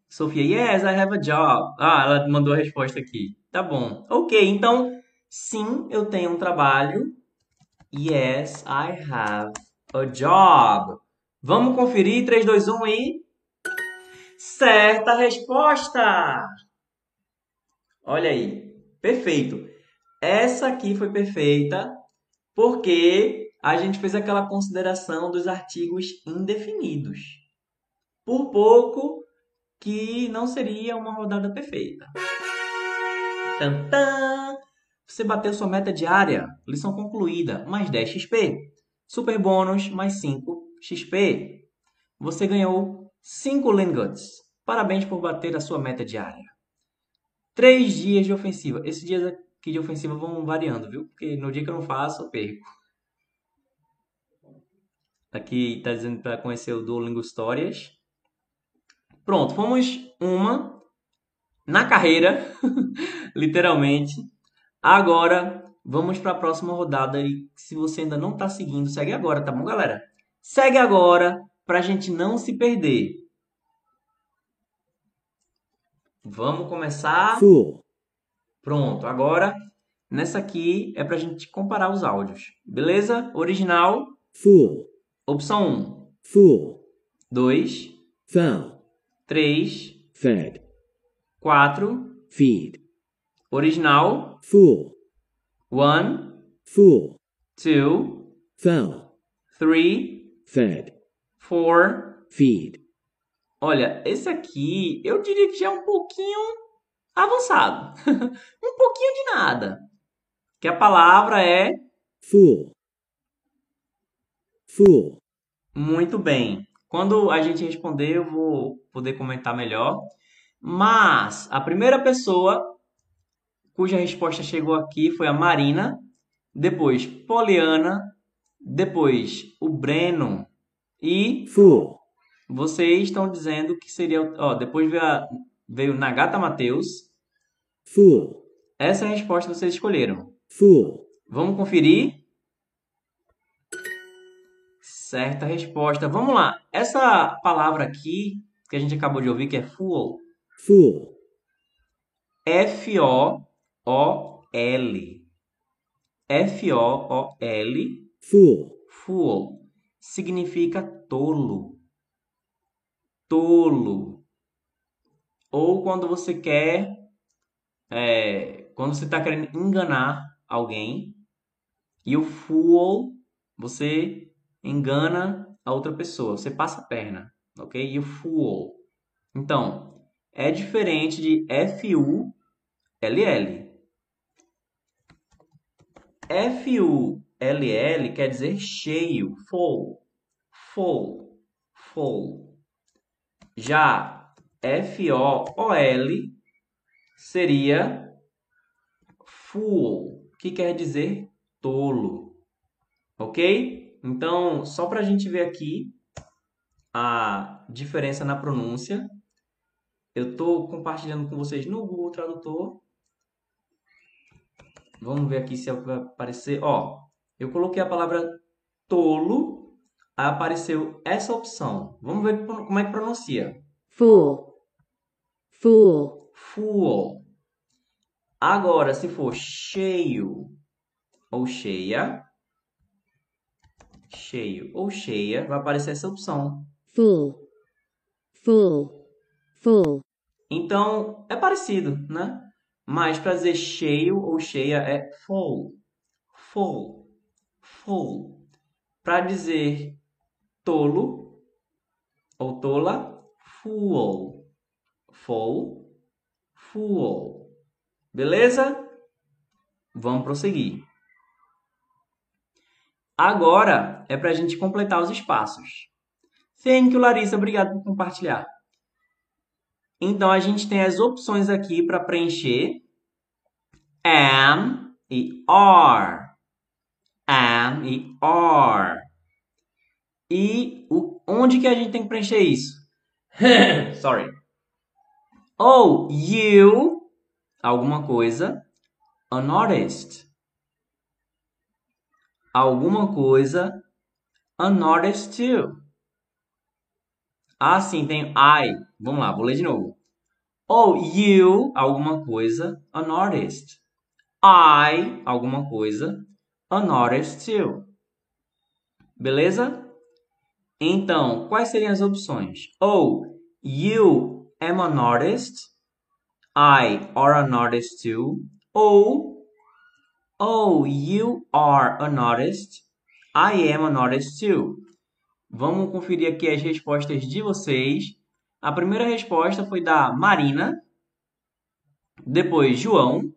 Sofia, yes, I have a job. Ah, ela mandou a resposta aqui. Tá bom. Ok, então, sim, eu tenho um trabalho. Yes, I have a job. Vamos conferir? 3, 2, 1 e. Certa resposta! Olha aí. Perfeito. Essa aqui foi perfeita porque a gente fez aquela consideração dos artigos indefinidos. Por pouco que não seria uma rodada perfeita. Tantã! Você bateu sua meta diária. Lição concluída. Mais 10 XP. Super bônus, mais 5 XP. Você ganhou 5 Lingots. Parabéns por bater a sua meta diária. 3 dias de ofensiva. Esses dias aqui de ofensiva vão variando, viu? Porque no dia que eu não faço, eu perco. Aqui está dizendo para conhecer o Duolingo Histórias. Pronto, fomos uma na carreira, literalmente. Agora vamos para a próxima rodada e se você ainda não está seguindo, segue agora, tá bom, galera? Segue agora para a gente não se perder. Vamos começar. Fool. Pronto, agora nessa aqui é para a gente comparar os áudios, beleza? Original, Fool. opção 1. Fool. 2, Fell. 3, Fed. 4, Feed. original, Fool. 1, Fool. 2, Fell. 3, Fed. 4. Feed. Olha, esse aqui eu diria que já é um pouquinho avançado. um pouquinho de nada. Que a palavra é fool, fool, muito bem. Quando a gente responder, eu vou poder comentar melhor. Mas a primeira pessoa cuja resposta chegou aqui foi a Marina, depois Poliana, depois o Breno e fool, vocês estão dizendo que seria, ó, depois veio, a, veio Nagata Mateus. fool, Essa é a resposta que vocês escolheram. fool, Vamos conferir? Certa resposta. Vamos lá. Essa palavra aqui que a gente acabou de ouvir que é fool, fool, F O O L. F O O L, fool, fool, significa tolo. Tolo. Ou quando você quer, é, quando você está querendo enganar alguém, e o fool, você engana a outra pessoa, você passa a perna, ok? E o fool. Então, é diferente de F-U-L-L. F-U-L-L quer dizer cheio, full, full, full. Já F-O-O-L seria fool, que quer dizer tolo, ok? Então, só para a gente ver aqui a diferença na pronúncia, eu estou compartilhando com vocês no Google Tradutor. Vamos ver aqui se vai aparecer. Ó, eu coloquei a palavra tolo, apareceu essa opção. Vamos ver como é que pronuncia. fool, fool, Fool. Agora, se for cheio ou cheia, cheio ou cheia, vai aparecer essa opção. full, full, full, Então, é parecido, né? Mas para dizer cheio ou cheia é full, full, full. Para dizer tolo ou tola, fool, full, fool. Beleza? Vamos prosseguir. Agora é para a gente completar os espaços. Thank you, Larissa. Obrigado por compartilhar. Então, a gente tem as opções aqui para preencher. Am e are. Am e are. E o, onde que a gente tem que preencher isso? Sorry. Ou you, alguma coisa, an artist. Alguma coisa, an artist too. Ah, sim, tem I. Vamos lá, vou ler de novo. Ou you, alguma coisa, an artist. I, alguma coisa, an artist too. Beleza? Então, quais seriam as opções? Ou you am an artist. I are an artist too. Ou Oh, you are an artist. I am an artist too. Vamos conferir aqui as respostas de vocês. A primeira resposta foi da Marina. Depois, João.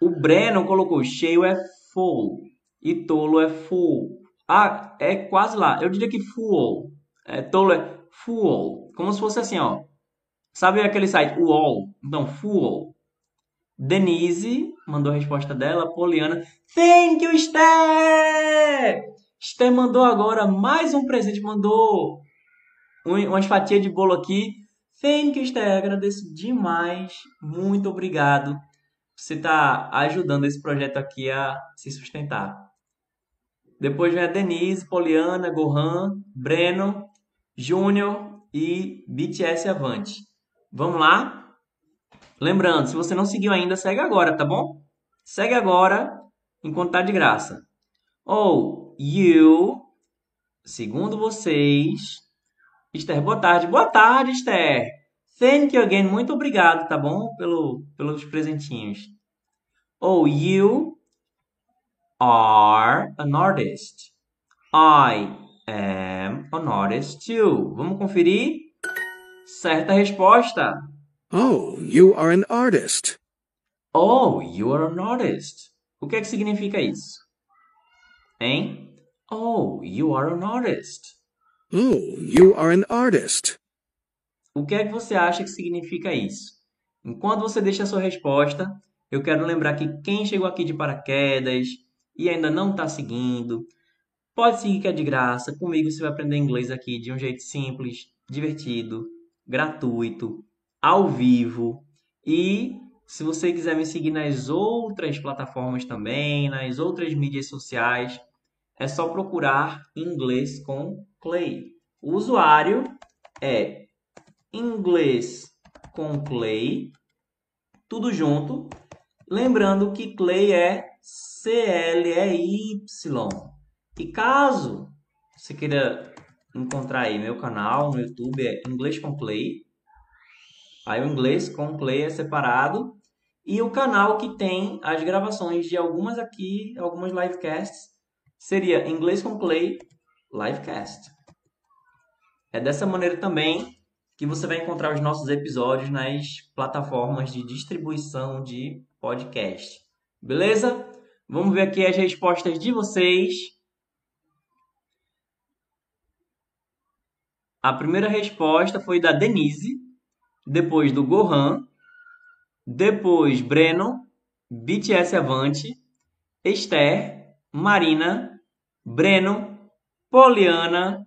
O Breno colocou cheio é full. E tolo é full. Ah, é quase lá. Eu diria que full. É, tolo é full. Como se fosse assim, ó. Sabe aquele site UOL? Então, full. Denise mandou a resposta dela. Poliana. Thank you, Esther! Esther mandou agora mais um presente. Mandou um, umas fatias de bolo aqui. Thank you, Esther. Agradeço demais. Muito obrigado. Você está ajudando esse projeto aqui a se sustentar. Depois vem a Denise, Poliana, Gohan, Breno, Júnior e BTS Avante. Vamos lá? Lembrando, se você não seguiu ainda, segue agora, tá bom? Segue agora, enquanto tá de graça. Ou you, segundo vocês. Esther, boa tarde. Boa tarde, Esther. Thank you again. Muito obrigado, tá bom? Pelo, pelos presentinhos. Ou you are an artist. I am an artist too. Vamos conferir? Certa resposta. Oh, you are an artist. Oh, you are an artist. O que é que significa isso? Hein? Oh, you are an artist. Oh, you are an artist. O que é que você acha que significa isso? Enquanto você deixa a sua resposta, eu quero lembrar que quem chegou aqui de paraquedas e ainda não está seguindo, pode seguir que é de graça. Comigo você vai aprender inglês aqui de um jeito simples, divertido, gratuito, ao vivo. E se você quiser me seguir nas outras plataformas também, nas outras mídias sociais, é só procurar inglês com Clay. O usuário é inglês com Clay, tudo junto. Lembrando que Clay é C-L-E-Y. E caso você queira encontrar aí meu canal no YouTube, é Inglês com Clay. Aí o inglês com Clay é separado. E o canal que tem as gravações de algumas aqui, algumas livecasts, seria Inglês com Clay Livecast. É dessa maneira também que você vai encontrar os nossos episódios nas plataformas de distribuição de podcast. Beleza? Vamos ver aqui as respostas de vocês. A primeira resposta foi da Denise, depois do Gohan, depois Breno, BTS Avante, Esther, Marina, Breno, Poliana.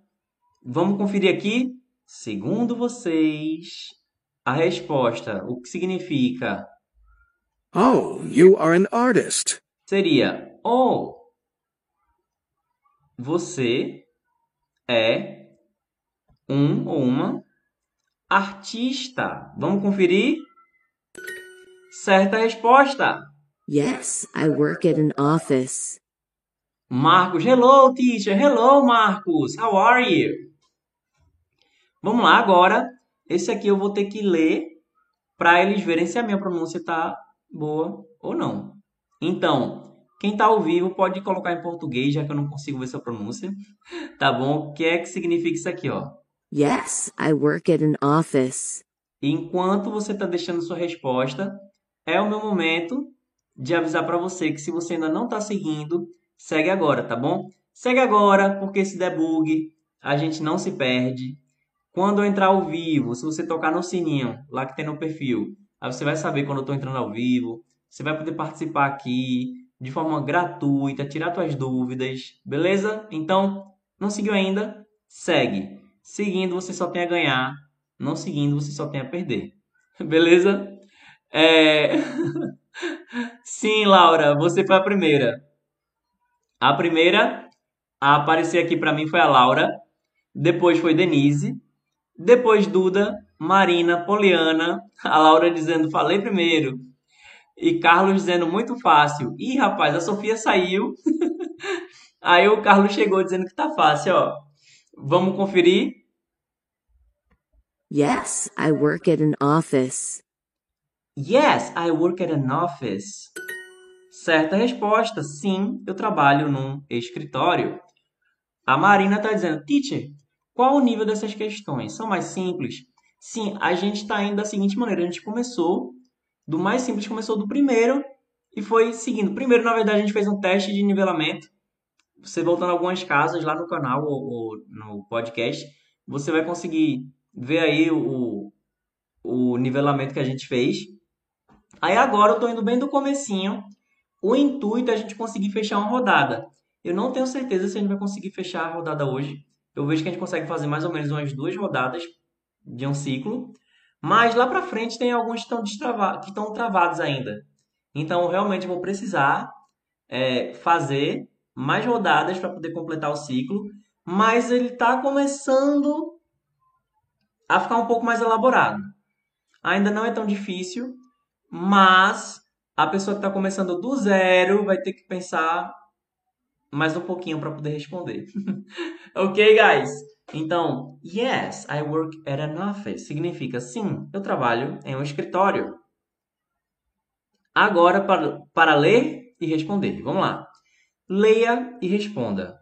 Vamos conferir aqui Segundo vocês, a resposta, o que significa? Oh, you are an artist. Seria: Oh, você é um ou uma artista. Vamos conferir? Certa resposta. Yes, I work at an office. Marcos, hello, teacher. Hello, Marcos. How are you? Vamos lá, agora, esse aqui eu vou ter que ler para eles verem se a minha pronúncia está boa ou não. Então, quem está ao vivo pode colocar em português, já que eu não consigo ver sua pronúncia. Tá bom? O que é que significa isso aqui, ó? Yes, I work at an office. Enquanto você está deixando sua resposta, é o meu momento de avisar para você que se você ainda não está seguindo, segue agora, tá bom? Segue agora, porque se der bug, a gente não se perde. Quando eu entrar ao vivo, se você tocar no sininho lá que tem no perfil, aí você vai saber quando eu estou entrando ao vivo. Você vai poder participar aqui de forma gratuita, tirar suas dúvidas, beleza? Então, não seguiu ainda? Segue. Seguindo, você só tem a ganhar. Não seguindo, você só tem a perder. Beleza? É... Sim, Laura, você foi a primeira. A primeira a aparecer aqui para mim foi a Laura. Depois foi Denise. Depois Duda, Marina, Poliana, a Laura dizendo falei primeiro. E Carlos dizendo muito fácil. Ih, rapaz, a Sofia saiu. Aí o Carlos chegou dizendo que tá fácil, ó. Vamos conferir? Yes, I work at an office. Yes, I work at an office. Certa resposta. Sim, eu trabalho num escritório. A Marina tá dizendo, teacher, qual o nível dessas questões? São mais simples? Sim, a gente está indo da seguinte maneira: a gente começou do mais simples, começou do primeiro e foi seguindo. Primeiro, na verdade, a gente fez um teste de nivelamento. Você voltando algumas casas lá no canal ou, ou no podcast, você vai conseguir ver aí o, o nivelamento que a gente fez. Aí agora eu estou indo bem do comecinho. O intuito é a gente conseguir fechar uma rodada. Eu não tenho certeza se a gente vai conseguir fechar a rodada hoje eu vejo que a gente consegue fazer mais ou menos umas duas rodadas de um ciclo. Mas lá para frente tem alguns que estão, travados ainda. Então, realmente, vou precisar é, fazer mais rodadas para poder completar o ciclo. Mas ele está começando a ficar um pouco mais elaborado. Ainda não é tão difícil, mas a pessoa que está começando do zero vai ter que pensar mais um pouquinho para poder responder. ok, guys? Então, yes, I work at an office significa sim, eu trabalho em um escritório. Agora, para, para ler e responder. Vamos lá. Leia e responda.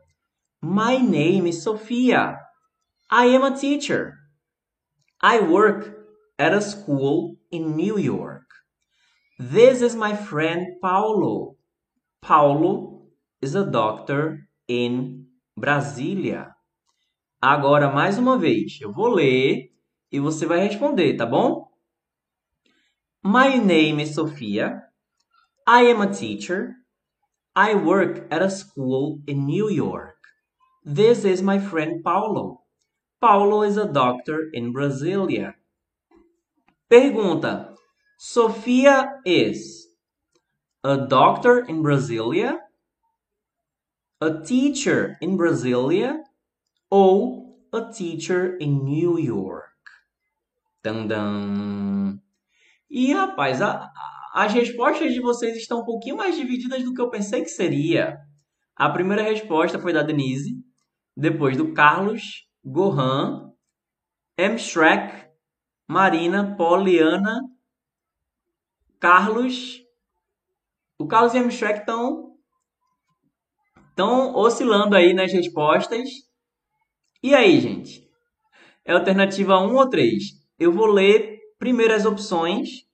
My name is Sophia. I am a teacher. I work at a school in New York. This is my friend Paulo. Paulo is a doctor in Brasília. Agora, mais uma vez, eu vou ler e você vai responder, tá bom? My name is Sophia. I am a teacher. I work at a school in New York. This is my friend Paulo. Paulo is a doctor in Brasília. Pergunta: Sofia is a doctor in Brasília, a teacher in Brasília ou a teacher in New York? Tandam. E rapaz, a, as respostas de vocês estão um pouquinho mais divididas do que eu pensei que seria. A primeira resposta foi da Denise, depois do Carlos, Gohan, M-Shrek, Marina, Poliana, Carlos. O Carlos e a M-Shrek estão estão oscilando aí nas respostas. E aí, gente? É alternativa 1 ou 3? Eu vou ler primeiro as opções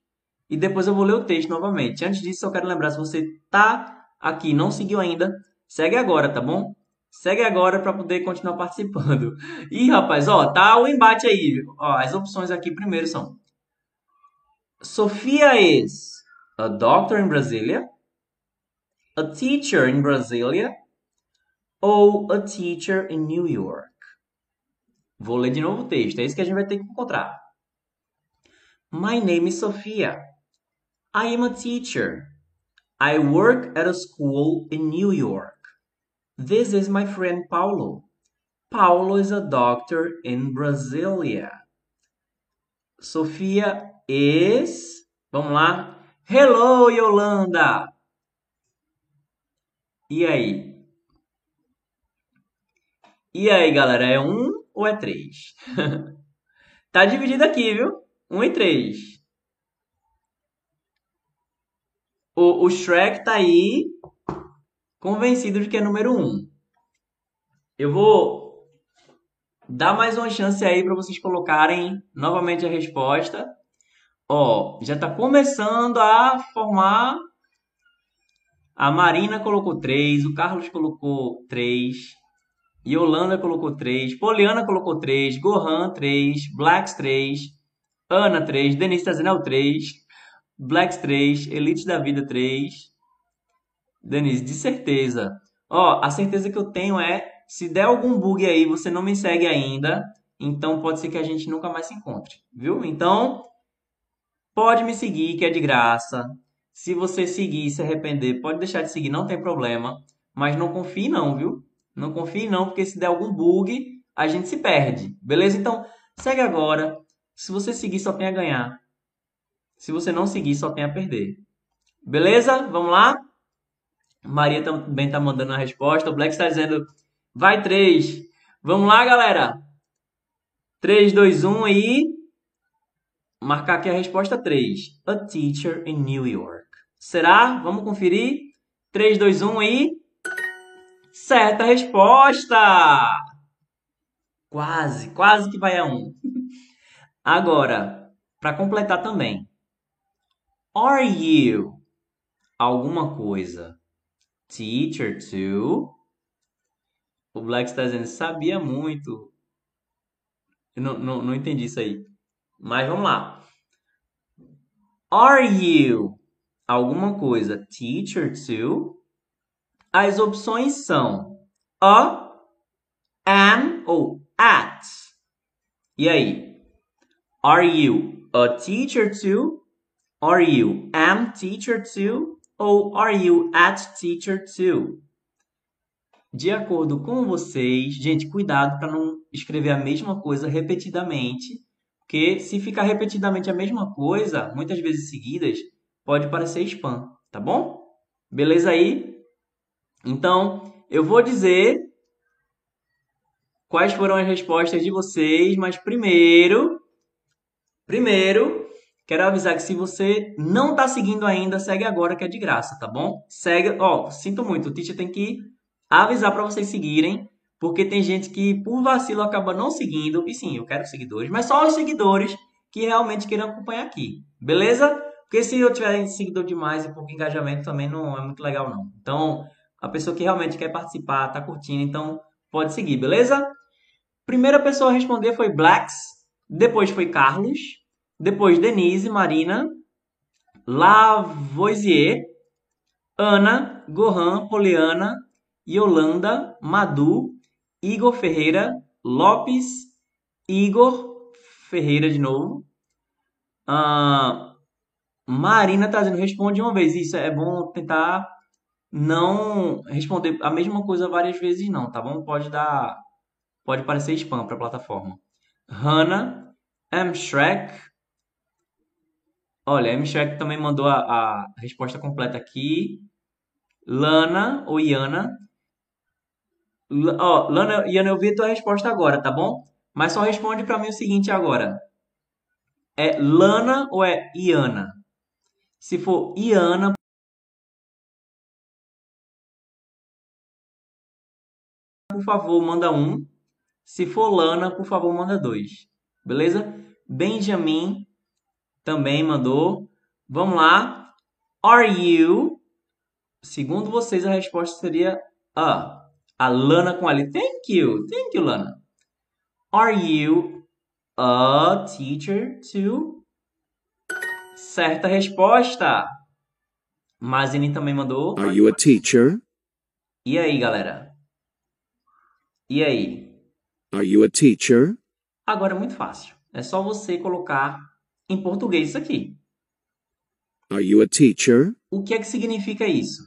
e depois eu vou ler o texto novamente. Antes disso, eu quero lembrar, se você tá aqui e não seguiu ainda, segue agora, tá bom? Segue agora para poder continuar participando. Ih, rapaz, ó, tá o embate aí. Ó, as opções aqui primeiro são Sofia is a doctor in Brasília, a teacher in Brasília ou a teacher in New York. Vou ler de novo o texto, é isso que a gente vai ter que encontrar. My name is Sophia. I am a teacher. I work at a school in New York. This is my friend Paulo. Paulo is a doctor in Brasília. Sofia is. Vamos lá. Hello, Yolanda! E aí? E aí, galera? É um ou é três? tá dividido aqui, viu? Um e três. O, o Shrek tá aí convencido de que é número um. Eu vou dar mais uma chance aí para vocês colocarem novamente a resposta. Ó, já tá começando a formar. A Marina colocou três, o Carlos colocou três, Yolanda colocou três, Poliana colocou três, Gohan três, Blacks três, Ana três, Denise dizendo três. Blacks 3, Elite da Vida 3. Denise, de certeza. Ó, a certeza que eu tenho é, se der algum bug aí, você não me segue ainda, então pode ser que a gente nunca mais se encontre, viu? Então, pode me seguir, que é de graça. Se você seguir e se arrepender, pode deixar de seguir, não tem problema. Mas não confie não, viu? Não confie não, porque se der algum bug, a gente se perde. Beleza? Então, segue agora. Se você seguir, só tem a ganhar. Se você não seguir, só tem a perder. Beleza? Vamos lá? Maria também está mandando a resposta. O Black está dizendo, vai três. Vamos lá, galera? 3, 2, 1 e... Marcar aqui a resposta 3. A teacher in New York. Será? Vamos conferir? 3, 2, 1 e... Certa resposta! Quase, quase que vai a 1. Agora, para completar também. Are you alguma coisa? Teacher too? O Black está dizendo, sabia muito. Eu não, não, não entendi isso aí. Mas vamos lá. Are you alguma coisa? Teacher too? As opções são a, an ou at. E aí? Are you a teacher too? Are you am teacher too? Ou are you at teacher too? De acordo com vocês, gente, cuidado para não escrever a mesma coisa repetidamente, porque se ficar repetidamente a mesma coisa, muitas vezes seguidas, pode parecer spam, tá bom? Beleza aí? Então, eu vou dizer quais foram as respostas de vocês, mas primeiro, primeiro, Quero avisar que se você não está seguindo ainda, segue agora que é de graça, tá bom? Segue, ó, sinto muito, o teacher tem que avisar para vocês seguirem, porque tem gente que por vacilo acaba não seguindo. E sim, eu quero seguidores, mas só os seguidores que realmente queiram acompanhar aqui. Beleza? Porque se eu tiver seguidor demais e pouco engajamento também não é muito legal não. Então, a pessoa que realmente quer participar, tá curtindo, então pode seguir, beleza? Primeira pessoa a responder foi Blacks, depois foi Carlos, depois Denise, Marina, Lavoisier, Ana, Gohan, Poliana, Yolanda, Madu, Igor Ferreira, Lopes, Igor Ferreira de novo. Ah, Marina dizendo, responde uma vez. Isso é bom tentar não responder a mesma coisa várias vezes, não, tá bom? Pode dar. Pode parecer spam para a plataforma. Hannah, M. Shrek. Olha, M. Shrek também mandou a, a resposta completa aqui. Lana ou Iana. L ó, Lana, Iana, eu vi a tua resposta agora, tá bom? Mas só responde para mim o seguinte agora. É Lana ou é Iana? Se for Iana, por favor, manda um. Se for Lana, por favor, manda dois. Beleza? Benjamin também mandou. Vamos lá. Are you? Segundo vocês, a resposta seria a. A Lana com ali. Thank you. Thank you, Lana. Are you a teacher too? Certa resposta. Mazini também mandou. Are you a teacher? E aí, galera? E aí? Are you a teacher? Agora é muito fácil. É só você colocar em português isso aqui. Are you a teacher? O que é que significa isso?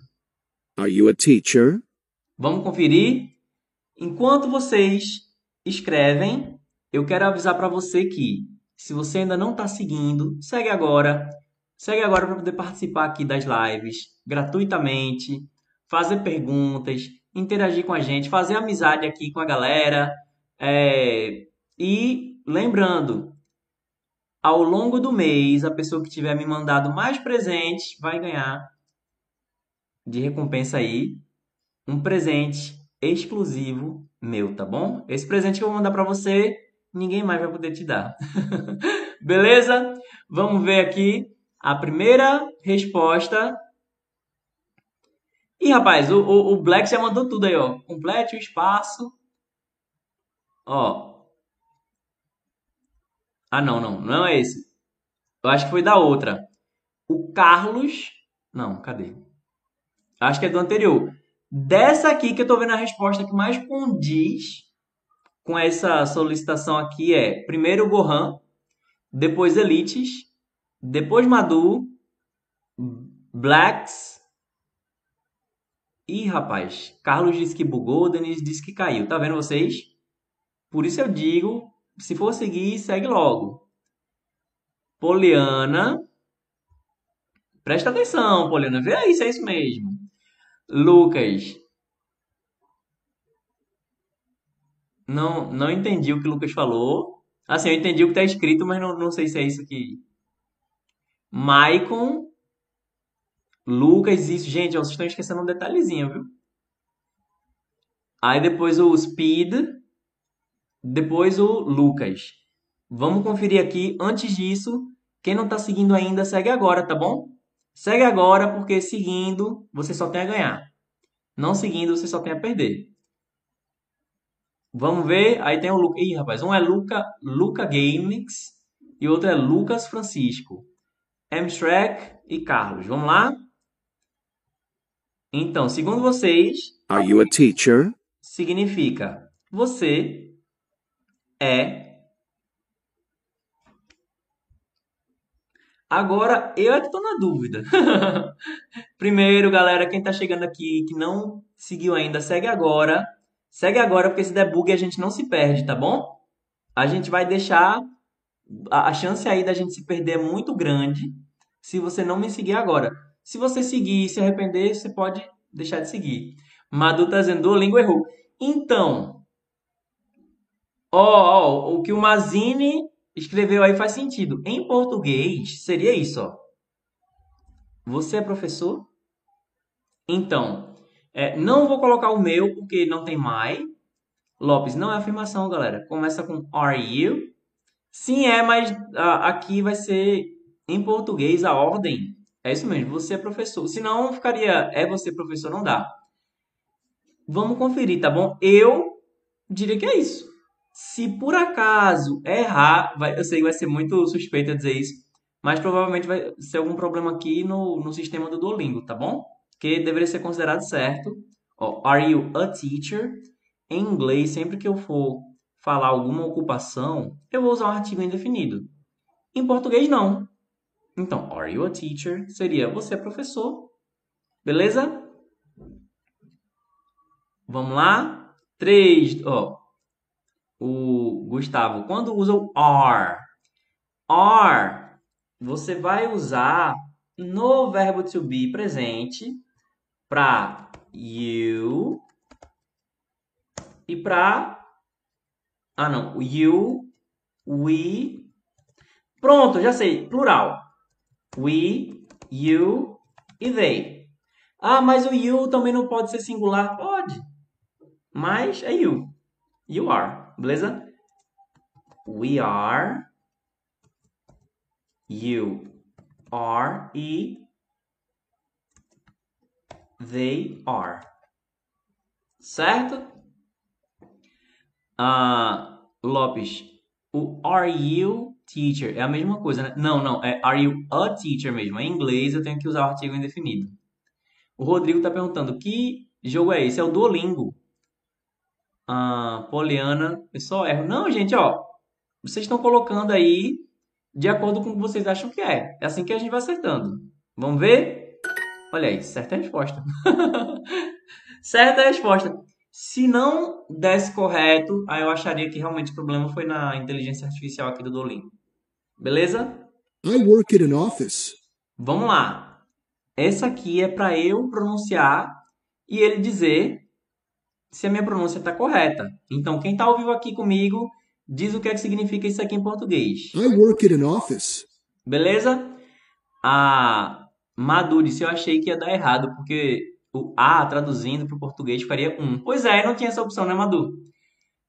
Are you a teacher? Vamos conferir? Enquanto vocês escrevem, eu quero avisar para você que, se você ainda não está seguindo, segue agora. Segue agora para poder participar aqui das lives gratuitamente, fazer perguntas, interagir com a gente, fazer amizade aqui com a galera. É... E lembrando, ao longo do mês, a pessoa que tiver me mandado mais presentes vai ganhar de recompensa aí um presente exclusivo meu, tá bom? Esse presente que eu vou mandar para você, ninguém mais vai poder te dar. Beleza? Vamos ver aqui a primeira resposta. E rapaz, o, o, o Black já mandou tudo aí, ó. Complete o espaço. Ó. Ah, não, não. Não é esse. Eu acho que foi da outra. O Carlos. Não, cadê? Acho que é do anterior. Dessa aqui que eu tô vendo a resposta que mais condiz com essa solicitação aqui é primeiro Gohan, depois Elites, depois Madu, Blacks. Ih, rapaz, Carlos disse que bugou, Denise disse que caiu. Tá vendo vocês? Por isso eu digo, se for seguir, segue logo. Poliana. Presta atenção, Poliana. Vê aí se é isso mesmo. Lucas. Não, não entendi o que o Lucas falou. Assim, eu entendi o que está escrito, mas não, não sei se é isso aqui. Maicon. Lucas, isso. Gente, vocês estão esquecendo um detalhezinho, viu? Aí depois o Speed. Depois o Lucas. Vamos conferir aqui. Antes disso, quem não está seguindo ainda, segue agora, tá bom? Segue agora, porque seguindo, você só tem a ganhar. Não seguindo, você só tem a perder. Vamos ver. Aí tem o Luca. Ih, rapaz. Um é Luca, Luca Games e outro é Lucas Francisco. Amstrek e Carlos. Vamos lá? Então, segundo vocês. Are you a teacher? Significa você é. Agora, eu é que tô na dúvida. Primeiro, galera, quem tá chegando aqui que não seguiu ainda, segue agora. Segue agora, porque se der bug a gente não se perde, tá bom? A gente vai deixar. A chance aí da gente se perder é muito grande se você não me seguir agora. Se você seguir e se arrepender, você pode deixar de seguir. Madu tá dizendo, Duolingo errou. Então, ó, ó, o que o Mazini escreveu aí faz sentido. Em português, seria isso, ó. Você é professor? Então, é, não vou colocar o meu porque não tem my. Lopes não é afirmação, galera. Começa com are you. Sim, é, mas ah, aqui vai ser em português a ordem. É isso mesmo, você é professor. Senão ficaria é você professor, não dá. Vamos conferir, tá bom? Eu diria que é isso. Se por acaso errar, vai, eu sei que vai ser muito suspeito dizer isso, mas provavelmente vai ser algum problema aqui no, no sistema do Duolingo, tá bom? Que deveria ser considerado certo. Are you a teacher? Em inglês, sempre que eu for falar alguma ocupação, eu vou usar um artigo indefinido. Em português, não. Então, are you a teacher? Seria você é professor. Beleza? Vamos lá? Três. Ó, o Gustavo, quando usa o are, are, você vai usar no verbo to be presente para you e para ah não, you, we. Pronto, já sei, plural. We, you e they. Ah, mas o you também não pode ser singular? Pode. Mas é you. You are, beleza? We are. You are e they are. Certo? Ah, Lopes, o are you teacher é a mesma coisa, né? Não, não, é are you a teacher mesmo. Em inglês eu tenho que usar o artigo indefinido. O Rodrigo está perguntando que jogo é esse? É o Duolingo. Ah, Poliana, eu só erro. Não, gente, ó. Vocês estão colocando aí de acordo com o que vocês acham que é. É assim que a gente vai acertando. Vamos ver? Olha aí, certa resposta. certa resposta. Se não desse correto, aí eu acharia que realmente o problema foi na inteligência artificial aqui do Duolingo. Beleza? I work at an office. Vamos lá. Essa aqui é para eu pronunciar e ele dizer se a minha pronúncia está correta. Então, quem está ao vivo aqui comigo, diz o que é que significa isso aqui em português. I work at an office. Beleza? A Madu disse, eu achei que ia dar errado, porque o A, traduzindo para o português, ficaria um. Pois é, não tinha essa opção, né, Madu?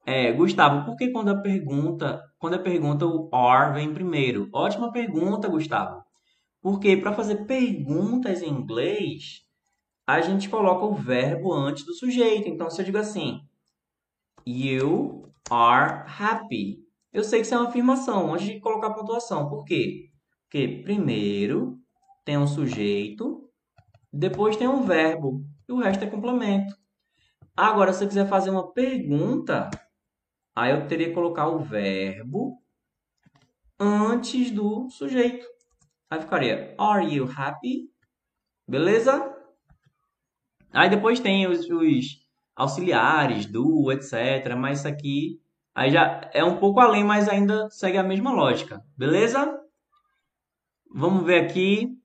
É, Gustavo, por que quando a pergunta, quando a pergunta o are vem primeiro? Ótima pergunta, Gustavo. Porque para fazer perguntas em inglês, a gente coloca o verbo antes do sujeito. Então, se eu digo assim, you are happy. Eu sei que isso é uma afirmação, antes de colocar pontuação. Por quê? Porque primeiro tem um sujeito depois tem um verbo e o resto é complemento. Agora, se eu quiser fazer uma pergunta, aí eu teria que colocar o verbo antes do sujeito. Aí ficaria Are you happy? Beleza? Aí depois tem os, os auxiliares, do, etc. Mas isso aqui aí já é um pouco além, mas ainda segue a mesma lógica. Beleza? Vamos ver aqui.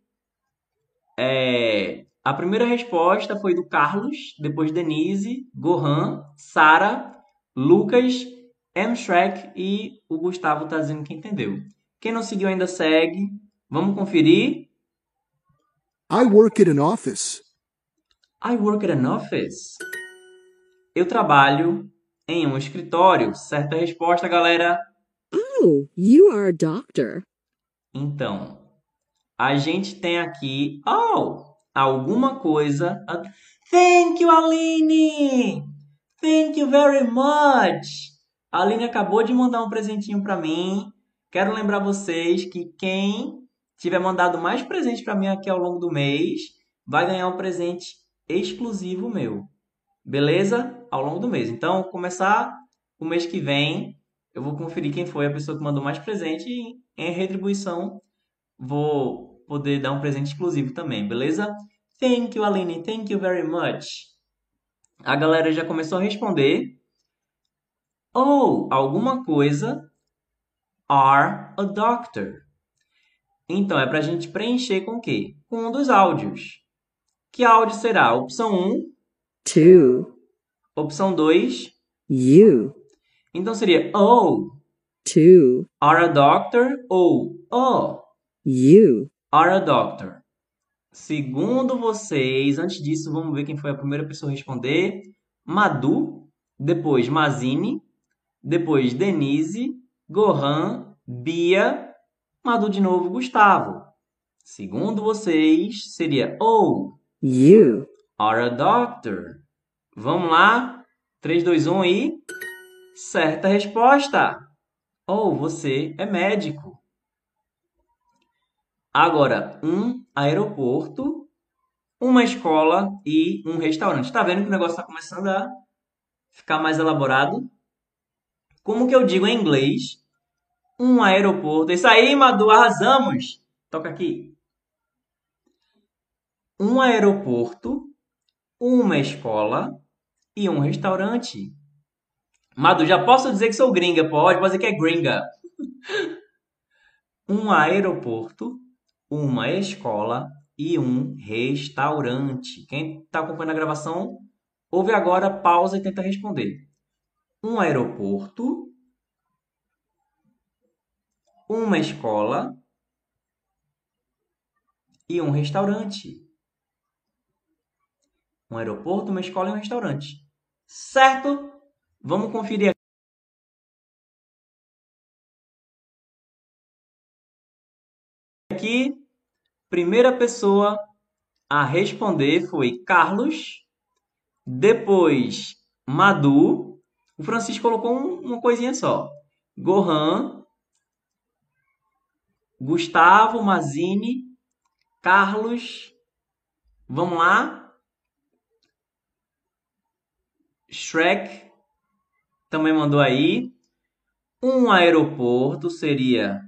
É, a primeira resposta foi do Carlos, depois Denise, Gohan, Sara, Lucas, M. Shrek e o Gustavo está dizendo que entendeu. Quem não seguiu ainda segue. Vamos conferir. I work at an office. I work at an office. Eu trabalho em um escritório. Certa resposta, galera. Oh, you are a doctor. Então, a gente tem aqui, oh, alguma coisa. Thank you, Aline! Thank you very much! A Aline acabou de mandar um presentinho para mim. Quero lembrar vocês que quem tiver mandado mais presente para mim aqui ao longo do mês vai ganhar um presente exclusivo meu. Beleza? Ao longo do mês. Então, começar o mês que vem, eu vou conferir quem foi a pessoa que mandou mais presente e em retribuição vou poder dar um presente exclusivo também, beleza? Thank you, Aline. Thank you very much. A galera já começou a responder. Ou oh, alguma coisa are a doctor. Então é para a gente preencher com o quê? Com um dos áudios. Que áudio será? Opção 1. Two. Opção 2. You. Então seria oh. Two. Are a doctor ou oh. You are a doctor. Segundo vocês, antes disso, vamos ver quem foi a primeira pessoa a responder. Madu, depois Mazine, depois Denise, Gohan, Bia, Madu de novo, Gustavo. Segundo vocês, seria Oh, You are a doctor. Vamos lá? 3, 2, 1 e. Certa resposta! Oh, você é médico. Agora, um aeroporto, uma escola e um restaurante. Tá vendo que o negócio está começando a ficar mais elaborado? Como que eu digo em inglês? Um aeroporto. Isso aí, Madu, arrasamos! Toca aqui. Um aeroporto, uma escola e um restaurante. Madu, já posso dizer que sou gringa, pode? Pode dizer que é gringa. Um aeroporto, uma escola e um restaurante. Quem está acompanhando a gravação, ouve agora, pausa e tenta responder. Um aeroporto, uma escola e um restaurante. Um aeroporto, uma escola e um restaurante. Certo? Vamos conferir aqui. Primeira pessoa a responder foi Carlos. Depois, Madu. O Francisco colocou um- uma coisinha só. Gohan. Gustavo Mazini. Carlos. Vamos lá. Shrek também mandou aí. Um aeroporto seria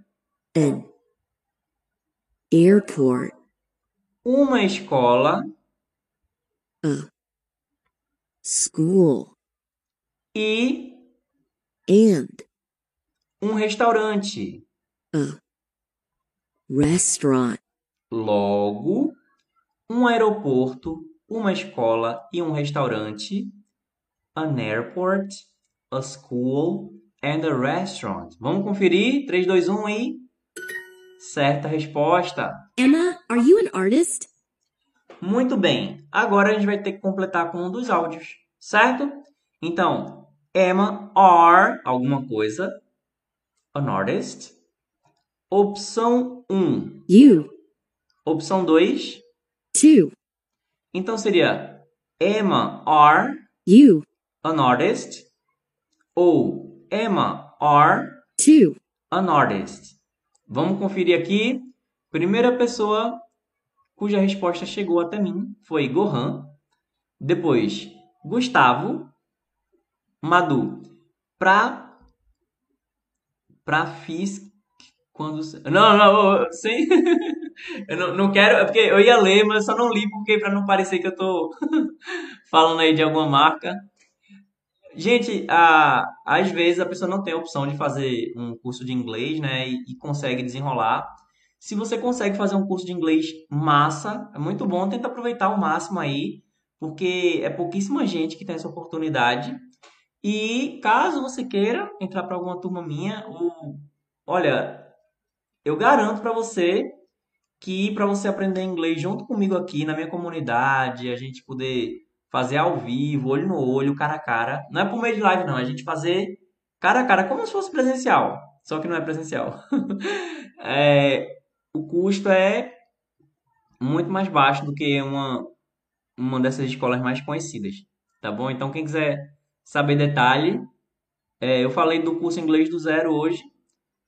airport uma escola school e and um restaurante. restaurant Logo, um aeroporto, uma escola e um restaurante. An airport, a school and a restaurant. Vamos conferir? 3, 2, 1 e. Certa resposta. Emma, are you an artist? Muito bem. Agora a gente vai ter que completar com um dos áudios, certo? Então, Emma are alguma coisa. An artist. Opção 1. you Opção 2. two Então seria Emma are you an artist ou Emma are two an artist. Vamos conferir aqui. Primeira pessoa cuja resposta chegou até mim foi Gohan. Depois, Gustavo. Madu. Pra. Pra fiz. Quando. Não, não, sem. eu não, não quero. É porque eu ia ler, mas só não li porque pra não parecer que eu tô falando aí de alguma marca. Gente, a, às vezes a pessoa não tem a opção de fazer um curso de inglês, né? E, e consegue desenrolar. Se você consegue fazer um curso de inglês massa, é muito bom, tenta aproveitar ao máximo aí, porque é pouquíssima gente que tem essa oportunidade. E caso você queira entrar para alguma turma minha, ou, olha, eu garanto para você que para você aprender inglês junto comigo aqui na minha comunidade, a gente poder fazer ao vivo, olho no olho, cara a cara, não é por meio de live não, é a gente fazer cara a cara como se fosse presencial, só que não é presencial. É, o custo é muito mais baixo do que uma, uma dessas escolas mais conhecidas, tá bom? Então, quem quiser saber detalhe, é, eu falei do curso inglês do zero hoje,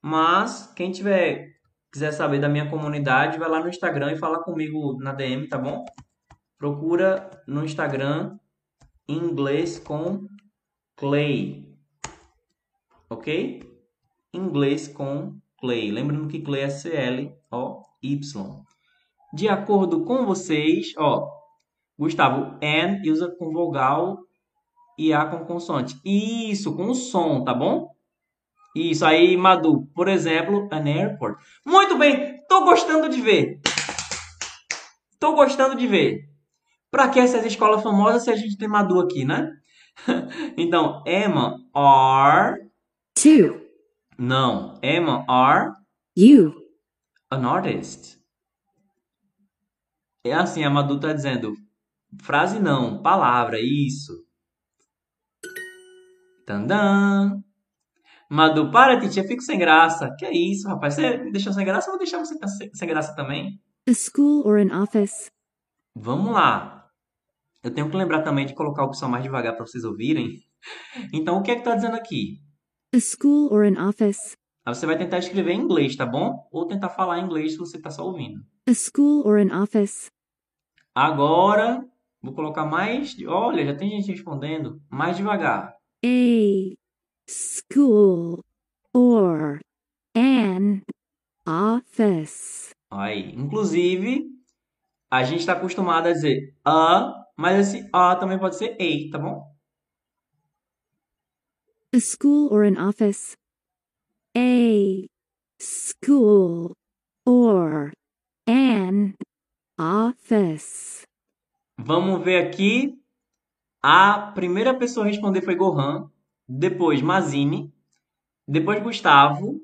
mas quem tiver quiser saber da minha comunidade, vai lá no Instagram e fala comigo na DM, tá bom? Procura no Instagram inglês com Clay, ok? Inglês com Clay. Lembrando que Clay é C-L-O-Y. De acordo com vocês, ó, Gustavo, N usa com vogal e A com consoante. Isso, com som, tá bom? Isso aí, Madu, por exemplo, an airport. Muito bem, tô gostando de ver. Tô gostando de ver. Pra que essas escolas famosas se a gente tem Madu aqui, né? então, Emma are. two Não, Emma are you an artist. É assim, a Madu tá dizendo. Frase não, palavra, isso. Tandã. Madu, para, Titia, fico sem graça. Que é isso, rapaz? Você me deixou sem graça, eu vou deixar você sem graça também. A school or an office? Vamos lá. Eu tenho que lembrar também de colocar a opção mais devagar para vocês ouvirem. Então, o que é que tá dizendo aqui? A school or an office? Aí você vai tentar escrever em inglês, tá bom? Ou tentar falar em inglês se você tá só ouvindo. A school or an office? Agora, vou colocar mais. Olha, já tem gente respondendo. Mais devagar. A school or an office? Aí, inclusive, a gente está acostumado a dizer a, mas esse a também pode ser a, tá bom? A school or an office? A school or an office? Vamos ver aqui. A primeira pessoa a responder foi Gohan, depois Mazini, depois Gustavo,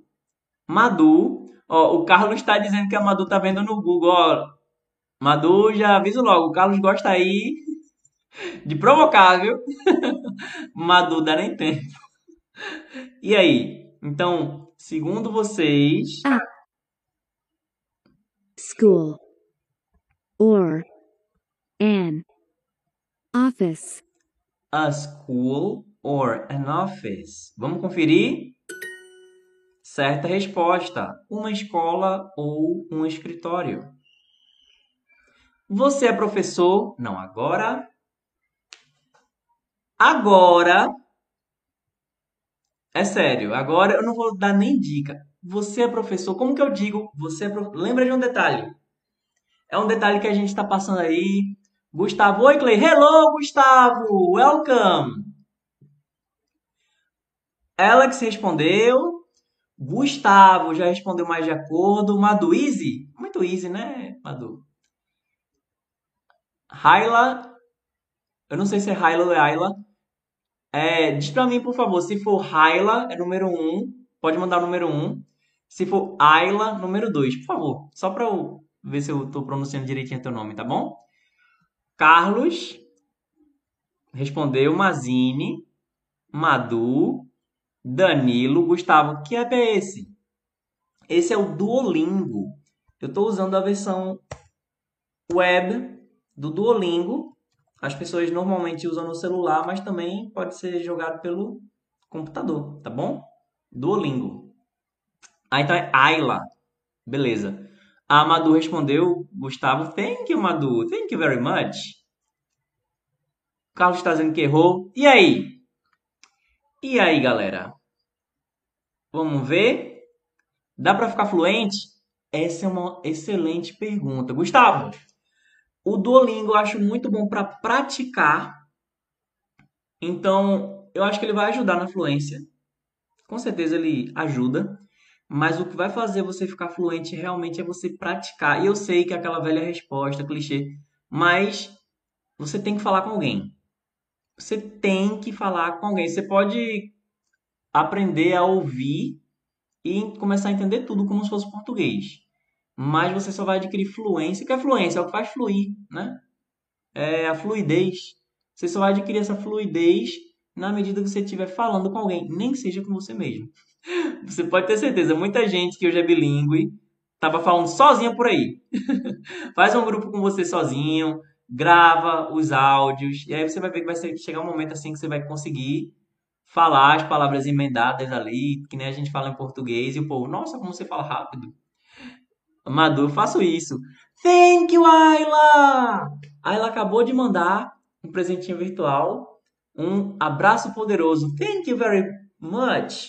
Madu. Ó, o Carlos está dizendo que a Madu tá vendo no Google. Ó, Madu, já aviso logo, o Carlos gosta aí de provocar, viu? Madu, dá nem tempo. E aí? Então, segundo vocês, School or an office? a school or an office? Vamos conferir? Certa resposta: uma escola ou um escritório. Você é professor? Não, agora. Agora. É sério, agora eu não vou dar nem dica. Você é professor? Como que eu digo? Você é prof... Lembra de um detalhe? É um detalhe que a gente está passando aí. Gustavo, oi Clay. Hello, Gustavo. Welcome. Alex respondeu. Gustavo já respondeu mais de acordo. Madu, easy? Muito easy, né, Madu? Raila. Eu não sei se é Raila ou é Ayla. É, diz pra mim, por favor, se for Raila, é número 1. Um, pode mandar o número 1. Um. Se for Ayla, número 2, por favor. Só pra eu ver se eu tô pronunciando direitinho teu nome, tá bom? Carlos respondeu Mazini, Madu, Danilo, Gustavo. Que app é esse? Esse é o Duolingo. Eu estou usando a versão web do Duolingo. As pessoas normalmente usam no celular, mas também pode ser jogado pelo computador, tá bom? Duolingo. Ah, então é Ayla. Beleza. A Madu respondeu, Gustavo, thank you, Madu. Thank you very much. O Carlos está dizendo que errou. E aí? E aí, galera? Vamos ver? Dá para ficar fluente? Essa é uma excelente pergunta. Gustavo, o Duolingo eu acho muito bom para praticar. Então, eu acho que ele vai ajudar na fluência. Com certeza ele ajuda. Mas o que vai fazer você ficar fluente realmente é você praticar. E eu sei que é aquela velha resposta, clichê. Mas você tem que falar com alguém. Você tem que falar com alguém. Você pode aprender a ouvir e começar a entender tudo como se fosse português. Mas você só vai adquirir fluência. O que é fluência? É o que faz fluir, né? É a fluidez. Você só vai adquirir essa fluidez na medida que você estiver falando com alguém, nem seja com você mesmo. Você pode ter certeza, muita gente que hoje é bilíngue estava falando sozinha por aí. Faz um grupo com você sozinho, grava os áudios, e aí você vai ver que vai chegar um momento assim que você vai conseguir falar as palavras emendadas ali, que nem a gente fala em português, e o povo, nossa, como você fala rápido. Madu, faço isso. Thank you, Ayla! Ayla acabou de mandar um presentinho virtual, um abraço poderoso. Thank you very much.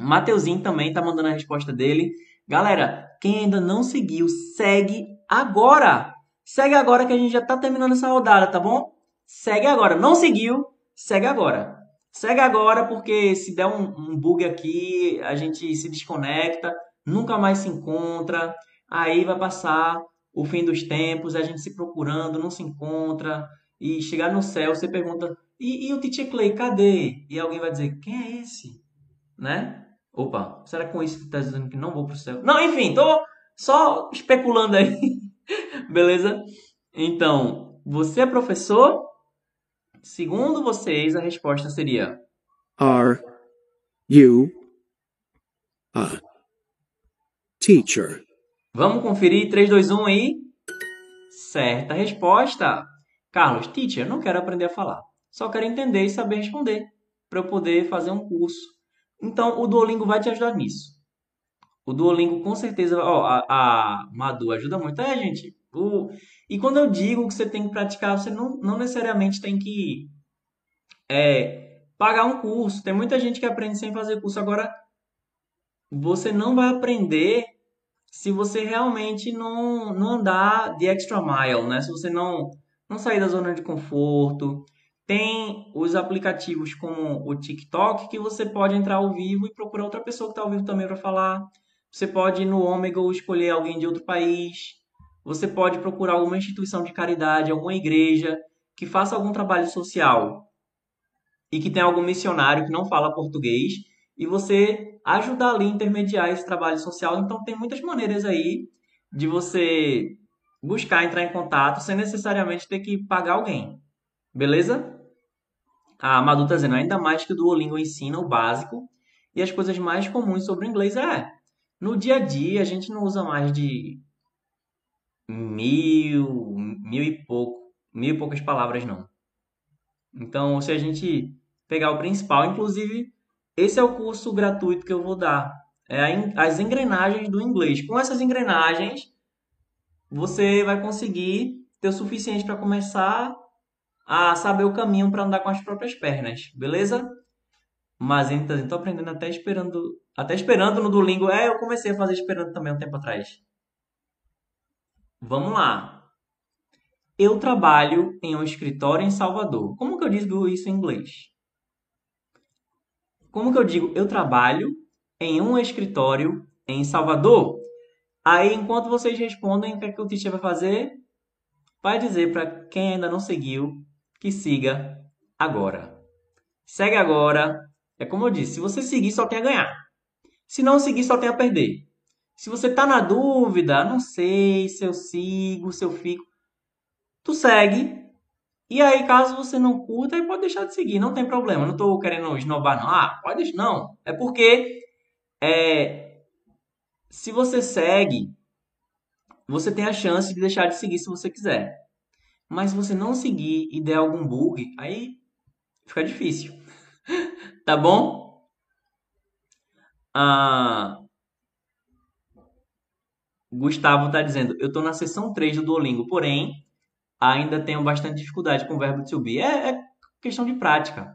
Mateuzinho também tá mandando a resposta dele. Galera, quem ainda não seguiu, segue agora. Segue agora que a gente já tá terminando essa rodada, tá bom? Segue agora. Não seguiu, segue agora. Segue agora porque se der um, um bug aqui, a gente se desconecta, nunca mais se encontra. Aí vai passar o fim dos tempos, a gente se procurando, não se encontra. E chegar no céu, você pergunta: e, e o Teacher Clay, cadê? E alguém vai dizer: quem é esse? Né? Opa, será que com isso tá dizendo que não vou pro céu? Não, enfim, tô só especulando aí. Beleza? Então, você é professor? Segundo vocês, a resposta seria R You. A. Teacher. Vamos conferir 3, 2, 1 aí. Certa resposta. Carlos, teacher, não quero aprender a falar. Só quero entender e saber responder para eu poder fazer um curso. Então, o Duolingo vai te ajudar nisso. O Duolingo com certeza, ó, a, a Madu ajuda muito. É, gente. O, e quando eu digo que você tem que praticar, você não, não necessariamente tem que é, pagar um curso. Tem muita gente que aprende sem fazer curso. Agora, você não vai aprender se você realmente não, não andar de extra mile, né? Se você não, não sair da zona de conforto. Tem os aplicativos como o TikTok que você pode entrar ao vivo e procurar outra pessoa que está ao vivo também para falar. Você pode ir no Omegle escolher alguém de outro país. Você pode procurar alguma instituição de caridade, alguma igreja que faça algum trabalho social e que tem algum missionário que não fala português e você ajudar ali intermediar esse trabalho social. Então tem muitas maneiras aí de você buscar entrar em contato sem necessariamente ter que pagar alguém. Beleza? A Madu está dizendo, ainda mais que o Duolingo ensina o básico e as coisas mais comuns sobre o inglês. É, no dia a dia a gente não usa mais de mil, mil e pouco, mil e poucas palavras não. Então, se a gente pegar o principal, inclusive, esse é o curso gratuito que eu vou dar. É as engrenagens do inglês. Com essas engrenagens, você vai conseguir ter o suficiente para começar a saber o caminho para andar com as próprias pernas, beleza? Mas então, estou aprendendo até esperando, até esperando no Duolingo. É, eu comecei a fazer esperando também um tempo atrás. Vamos lá. Eu trabalho em um escritório em Salvador. Como que eu digo isso em inglês? Como que eu digo eu trabalho em um escritório em Salvador? Aí, enquanto vocês respondem, o que, é que o teacher vai fazer? Vai dizer para quem ainda não seguiu que siga agora. Segue agora. É como eu disse, se você seguir, só tem a ganhar. Se não seguir, só tem a perder. Se você está na dúvida, não sei se eu sigo, se eu fico, tu segue. E aí, caso você não curta, aí pode deixar de seguir, não tem problema. Não estou querendo esnobar, não. Ah, pode. Não. É porque é, se você segue, você tem a chance de deixar de seguir se você quiser. Mas se você não seguir e der algum bug, aí fica difícil. tá bom? Ah, Gustavo está dizendo, eu estou na seção 3 do Duolingo, porém, ainda tenho bastante dificuldade com o verbo to be. É, é questão de prática.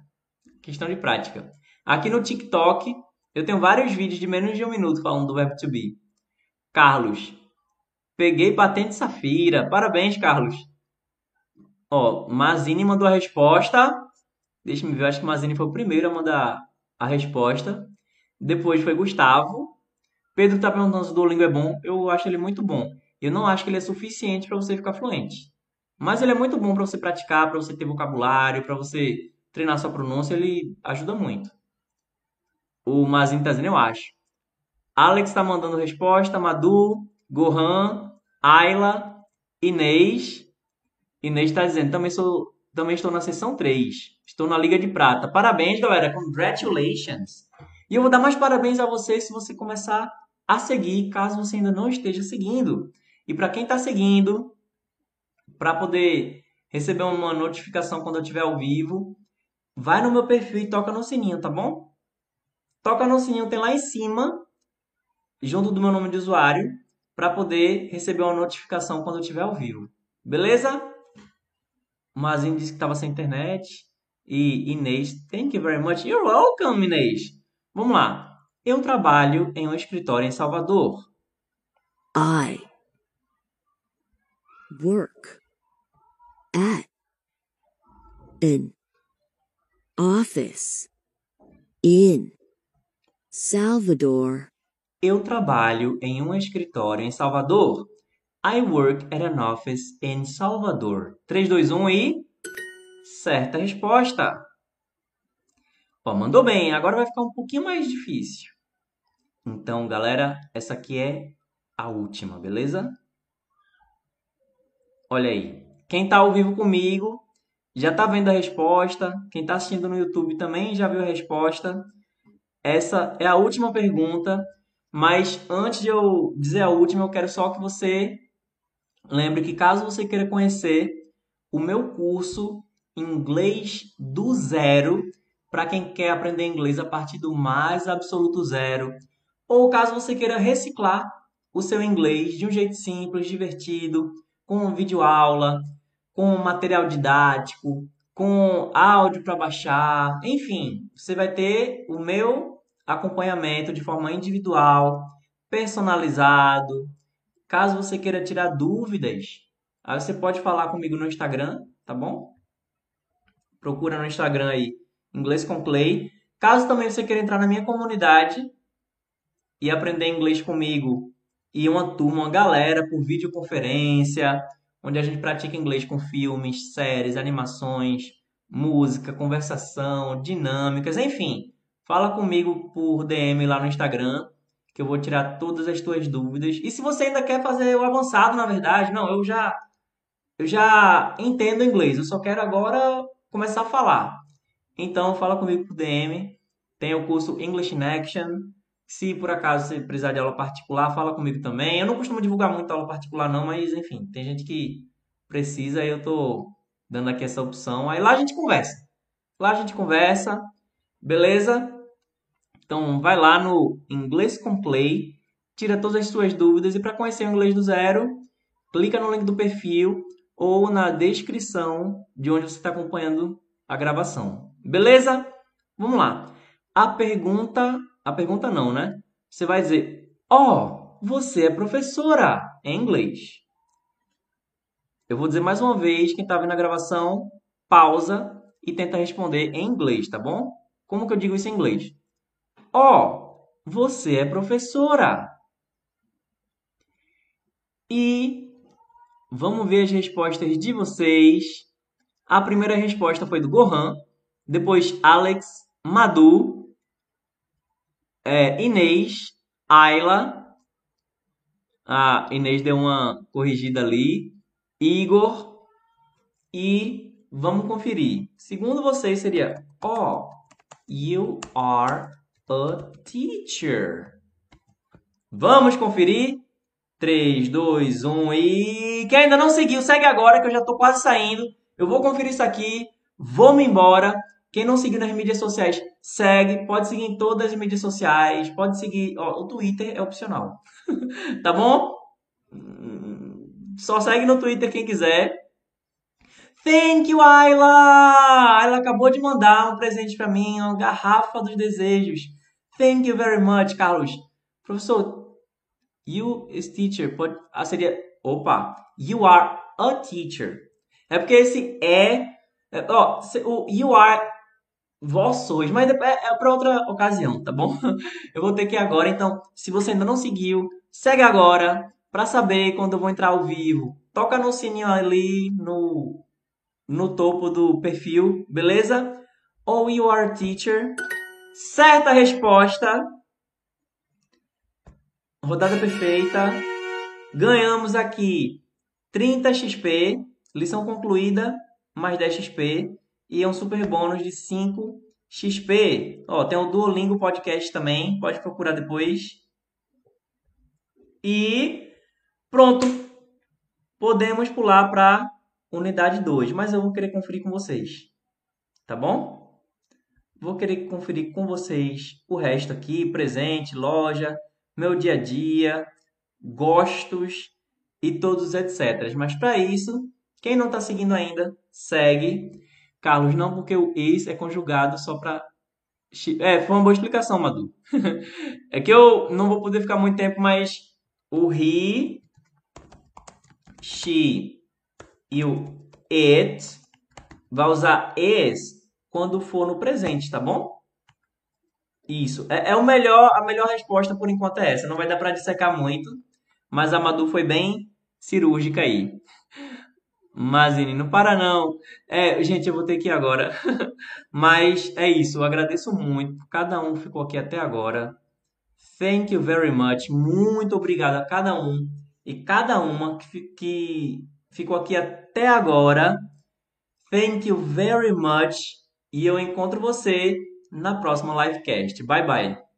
Questão de prática. Aqui no TikTok, eu tenho vários vídeos de menos de um minuto falando do verbo to be. Carlos, peguei patente Safira. Parabéns, Carlos. Ó, Mazini mandou a resposta. Deixa eu ver, acho que Mazini foi o primeiro a mandar a resposta. Depois foi Gustavo. Pedro está perguntando se o Duolingo é bom. Eu acho ele muito bom. Eu não acho que ele é suficiente para você ficar fluente. Mas ele é muito bom para você praticar, para você ter vocabulário, para você treinar sua pronúncia. Ele ajuda muito. O Mazini está dizendo, eu acho. Alex está mandando resposta. Madu, Gohan, Ayla, Inês. Inês está dizendo, também, sou, também estou na sessão 3. Estou na Liga de Prata. Parabéns, galera. Congratulations. E eu vou dar mais parabéns a você se você começar a seguir, caso você ainda não esteja seguindo. E para quem está seguindo, para poder receber uma notificação quando eu estiver ao vivo, vai no meu perfil e toca no sininho, tá bom? Toca no sininho, tem lá em cima, junto do meu nome de usuário, para poder receber uma notificação quando eu estiver ao vivo. Beleza? O Mazinho disse que estava sem internet. E Inês, thank you very much. You're welcome, Inês. Vamos lá. Eu trabalho em um escritório em Salvador. I work at an office in Salvador. Eu trabalho em um escritório em Salvador. I work at an office in Salvador. 3, 2, 1 e. Certa resposta. Ó, mandou bem, agora vai ficar um pouquinho mais difícil. Então, galera, essa aqui é a última, beleza? Olha aí. Quem está ao vivo comigo já está vendo a resposta. Quem está assistindo no YouTube também já viu a resposta. essa é a última pergunta, mas antes de eu dizer a última, eu quero só que você lembre que caso você queira conhecer o meu curso Inglês do Zero, para quem quer aprender inglês a partir do mais absoluto zero, ou caso você queira reciclar o seu inglês de um jeito simples, divertido, com vídeo aula, com material didático, com áudio para baixar, enfim, você vai ter o meu acompanhamento de forma individual, personalizado. Caso você queira tirar dúvidas, aí você pode falar comigo no Instagram, tá bom? Procura no Instagram aí, Inglês com Clay. Caso também você queira entrar na minha comunidade e aprender inglês comigo e uma turma, uma galera por videoconferência, onde a gente pratica inglês com filmes, séries, animações, música, conversação, dinâmicas, enfim. Fala comigo por DM lá no Instagram, que eu vou tirar todas as tuas dúvidas. E se você ainda quer fazer o avançado, na verdade, não, eu já eu já entendo inglês, eu só quero agora começar a falar. Então fala comigo por DM. Tem o curso English in Action. Se por acaso você precisar de aula particular, fala comigo também. Eu não costumo divulgar muito aula particular não, mas enfim, tem gente que precisa e eu tô dando aqui essa opção. Aí lá a gente conversa. Lá a gente conversa, beleza? Então vai lá no Inglês com Play, tira todas as suas dúvidas e para conhecer o inglês do zero, clica no link do perfil ou na descrição de onde você está acompanhando a gravação. Beleza? Vamos lá. A pergunta, a pergunta não, né? Você vai dizer: "Ó, oh, você é professora em inglês". Eu vou dizer mais uma vez, quem está vendo a gravação, pausa e tenta responder em inglês, tá bom? Como que eu digo isso em inglês? Oh, você é professora. E vamos ver as respostas de vocês. A primeira resposta foi do Gohan, depois Alex, Madu, é, Inês, Ayla. A Inês deu uma corrigida ali. Igor e vamos conferir. Segundo vocês seria Oh, you are a teacher. Vamos conferir? 3, 2, 1 e. Quem ainda não seguiu, segue agora que eu já estou quase saindo. Eu vou conferir isso aqui, vou me embora. Quem não seguiu nas mídias sociais, segue. Pode seguir em todas as mídias sociais. Pode seguir. Ó, o Twitter é opcional. tá bom? Só segue no Twitter quem quiser. Thank you, Ayla! Ela acabou de mandar um presente para mim, uma garrafa dos desejos. Thank you very much, Carlos. Professor, you is teacher. Pode, ah, seria, opa, you are a teacher. É porque esse é, é ó, o you are, vós sois, mas é, é para outra ocasião, tá bom? Eu vou ter que ir agora, então, se você ainda não seguiu, segue agora para saber quando eu vou entrar ao vivo. Toca no sininho ali no, no topo do perfil, beleza? Ou you are teacher. Certa resposta. Rodada perfeita. Ganhamos aqui 30 XP, lição concluída, mais 10 XP e é um super bônus de 5 XP. Ó, tem o Duolingo Podcast também, pode procurar depois. E Pronto. Podemos pular para unidade 2, mas eu vou querer conferir com vocês. Tá bom? Vou querer conferir com vocês o resto aqui, presente, loja, meu dia a dia, gostos e todos os etc. Mas para isso, quem não está seguindo ainda, segue. Carlos, não porque o ex é conjugado só para é, foi uma boa explicação, Madu. é que eu não vou poder ficar muito tempo, mas o ri she e o it, vai usar is quando for no presente, tá bom? Isso. É, é o melhor, a melhor resposta por enquanto é essa. Não vai dar para dissecar muito, mas a Madu foi bem cirúrgica aí. Mazine, não para não. É, gente, eu vou ter que ir agora. mas é isso. Eu agradeço muito. Cada um ficou aqui até agora. Thank you very much. Muito obrigado a cada um e cada uma que, que ficou aqui até agora. Thank you very much. E eu encontro você na próxima livecast. Bye bye.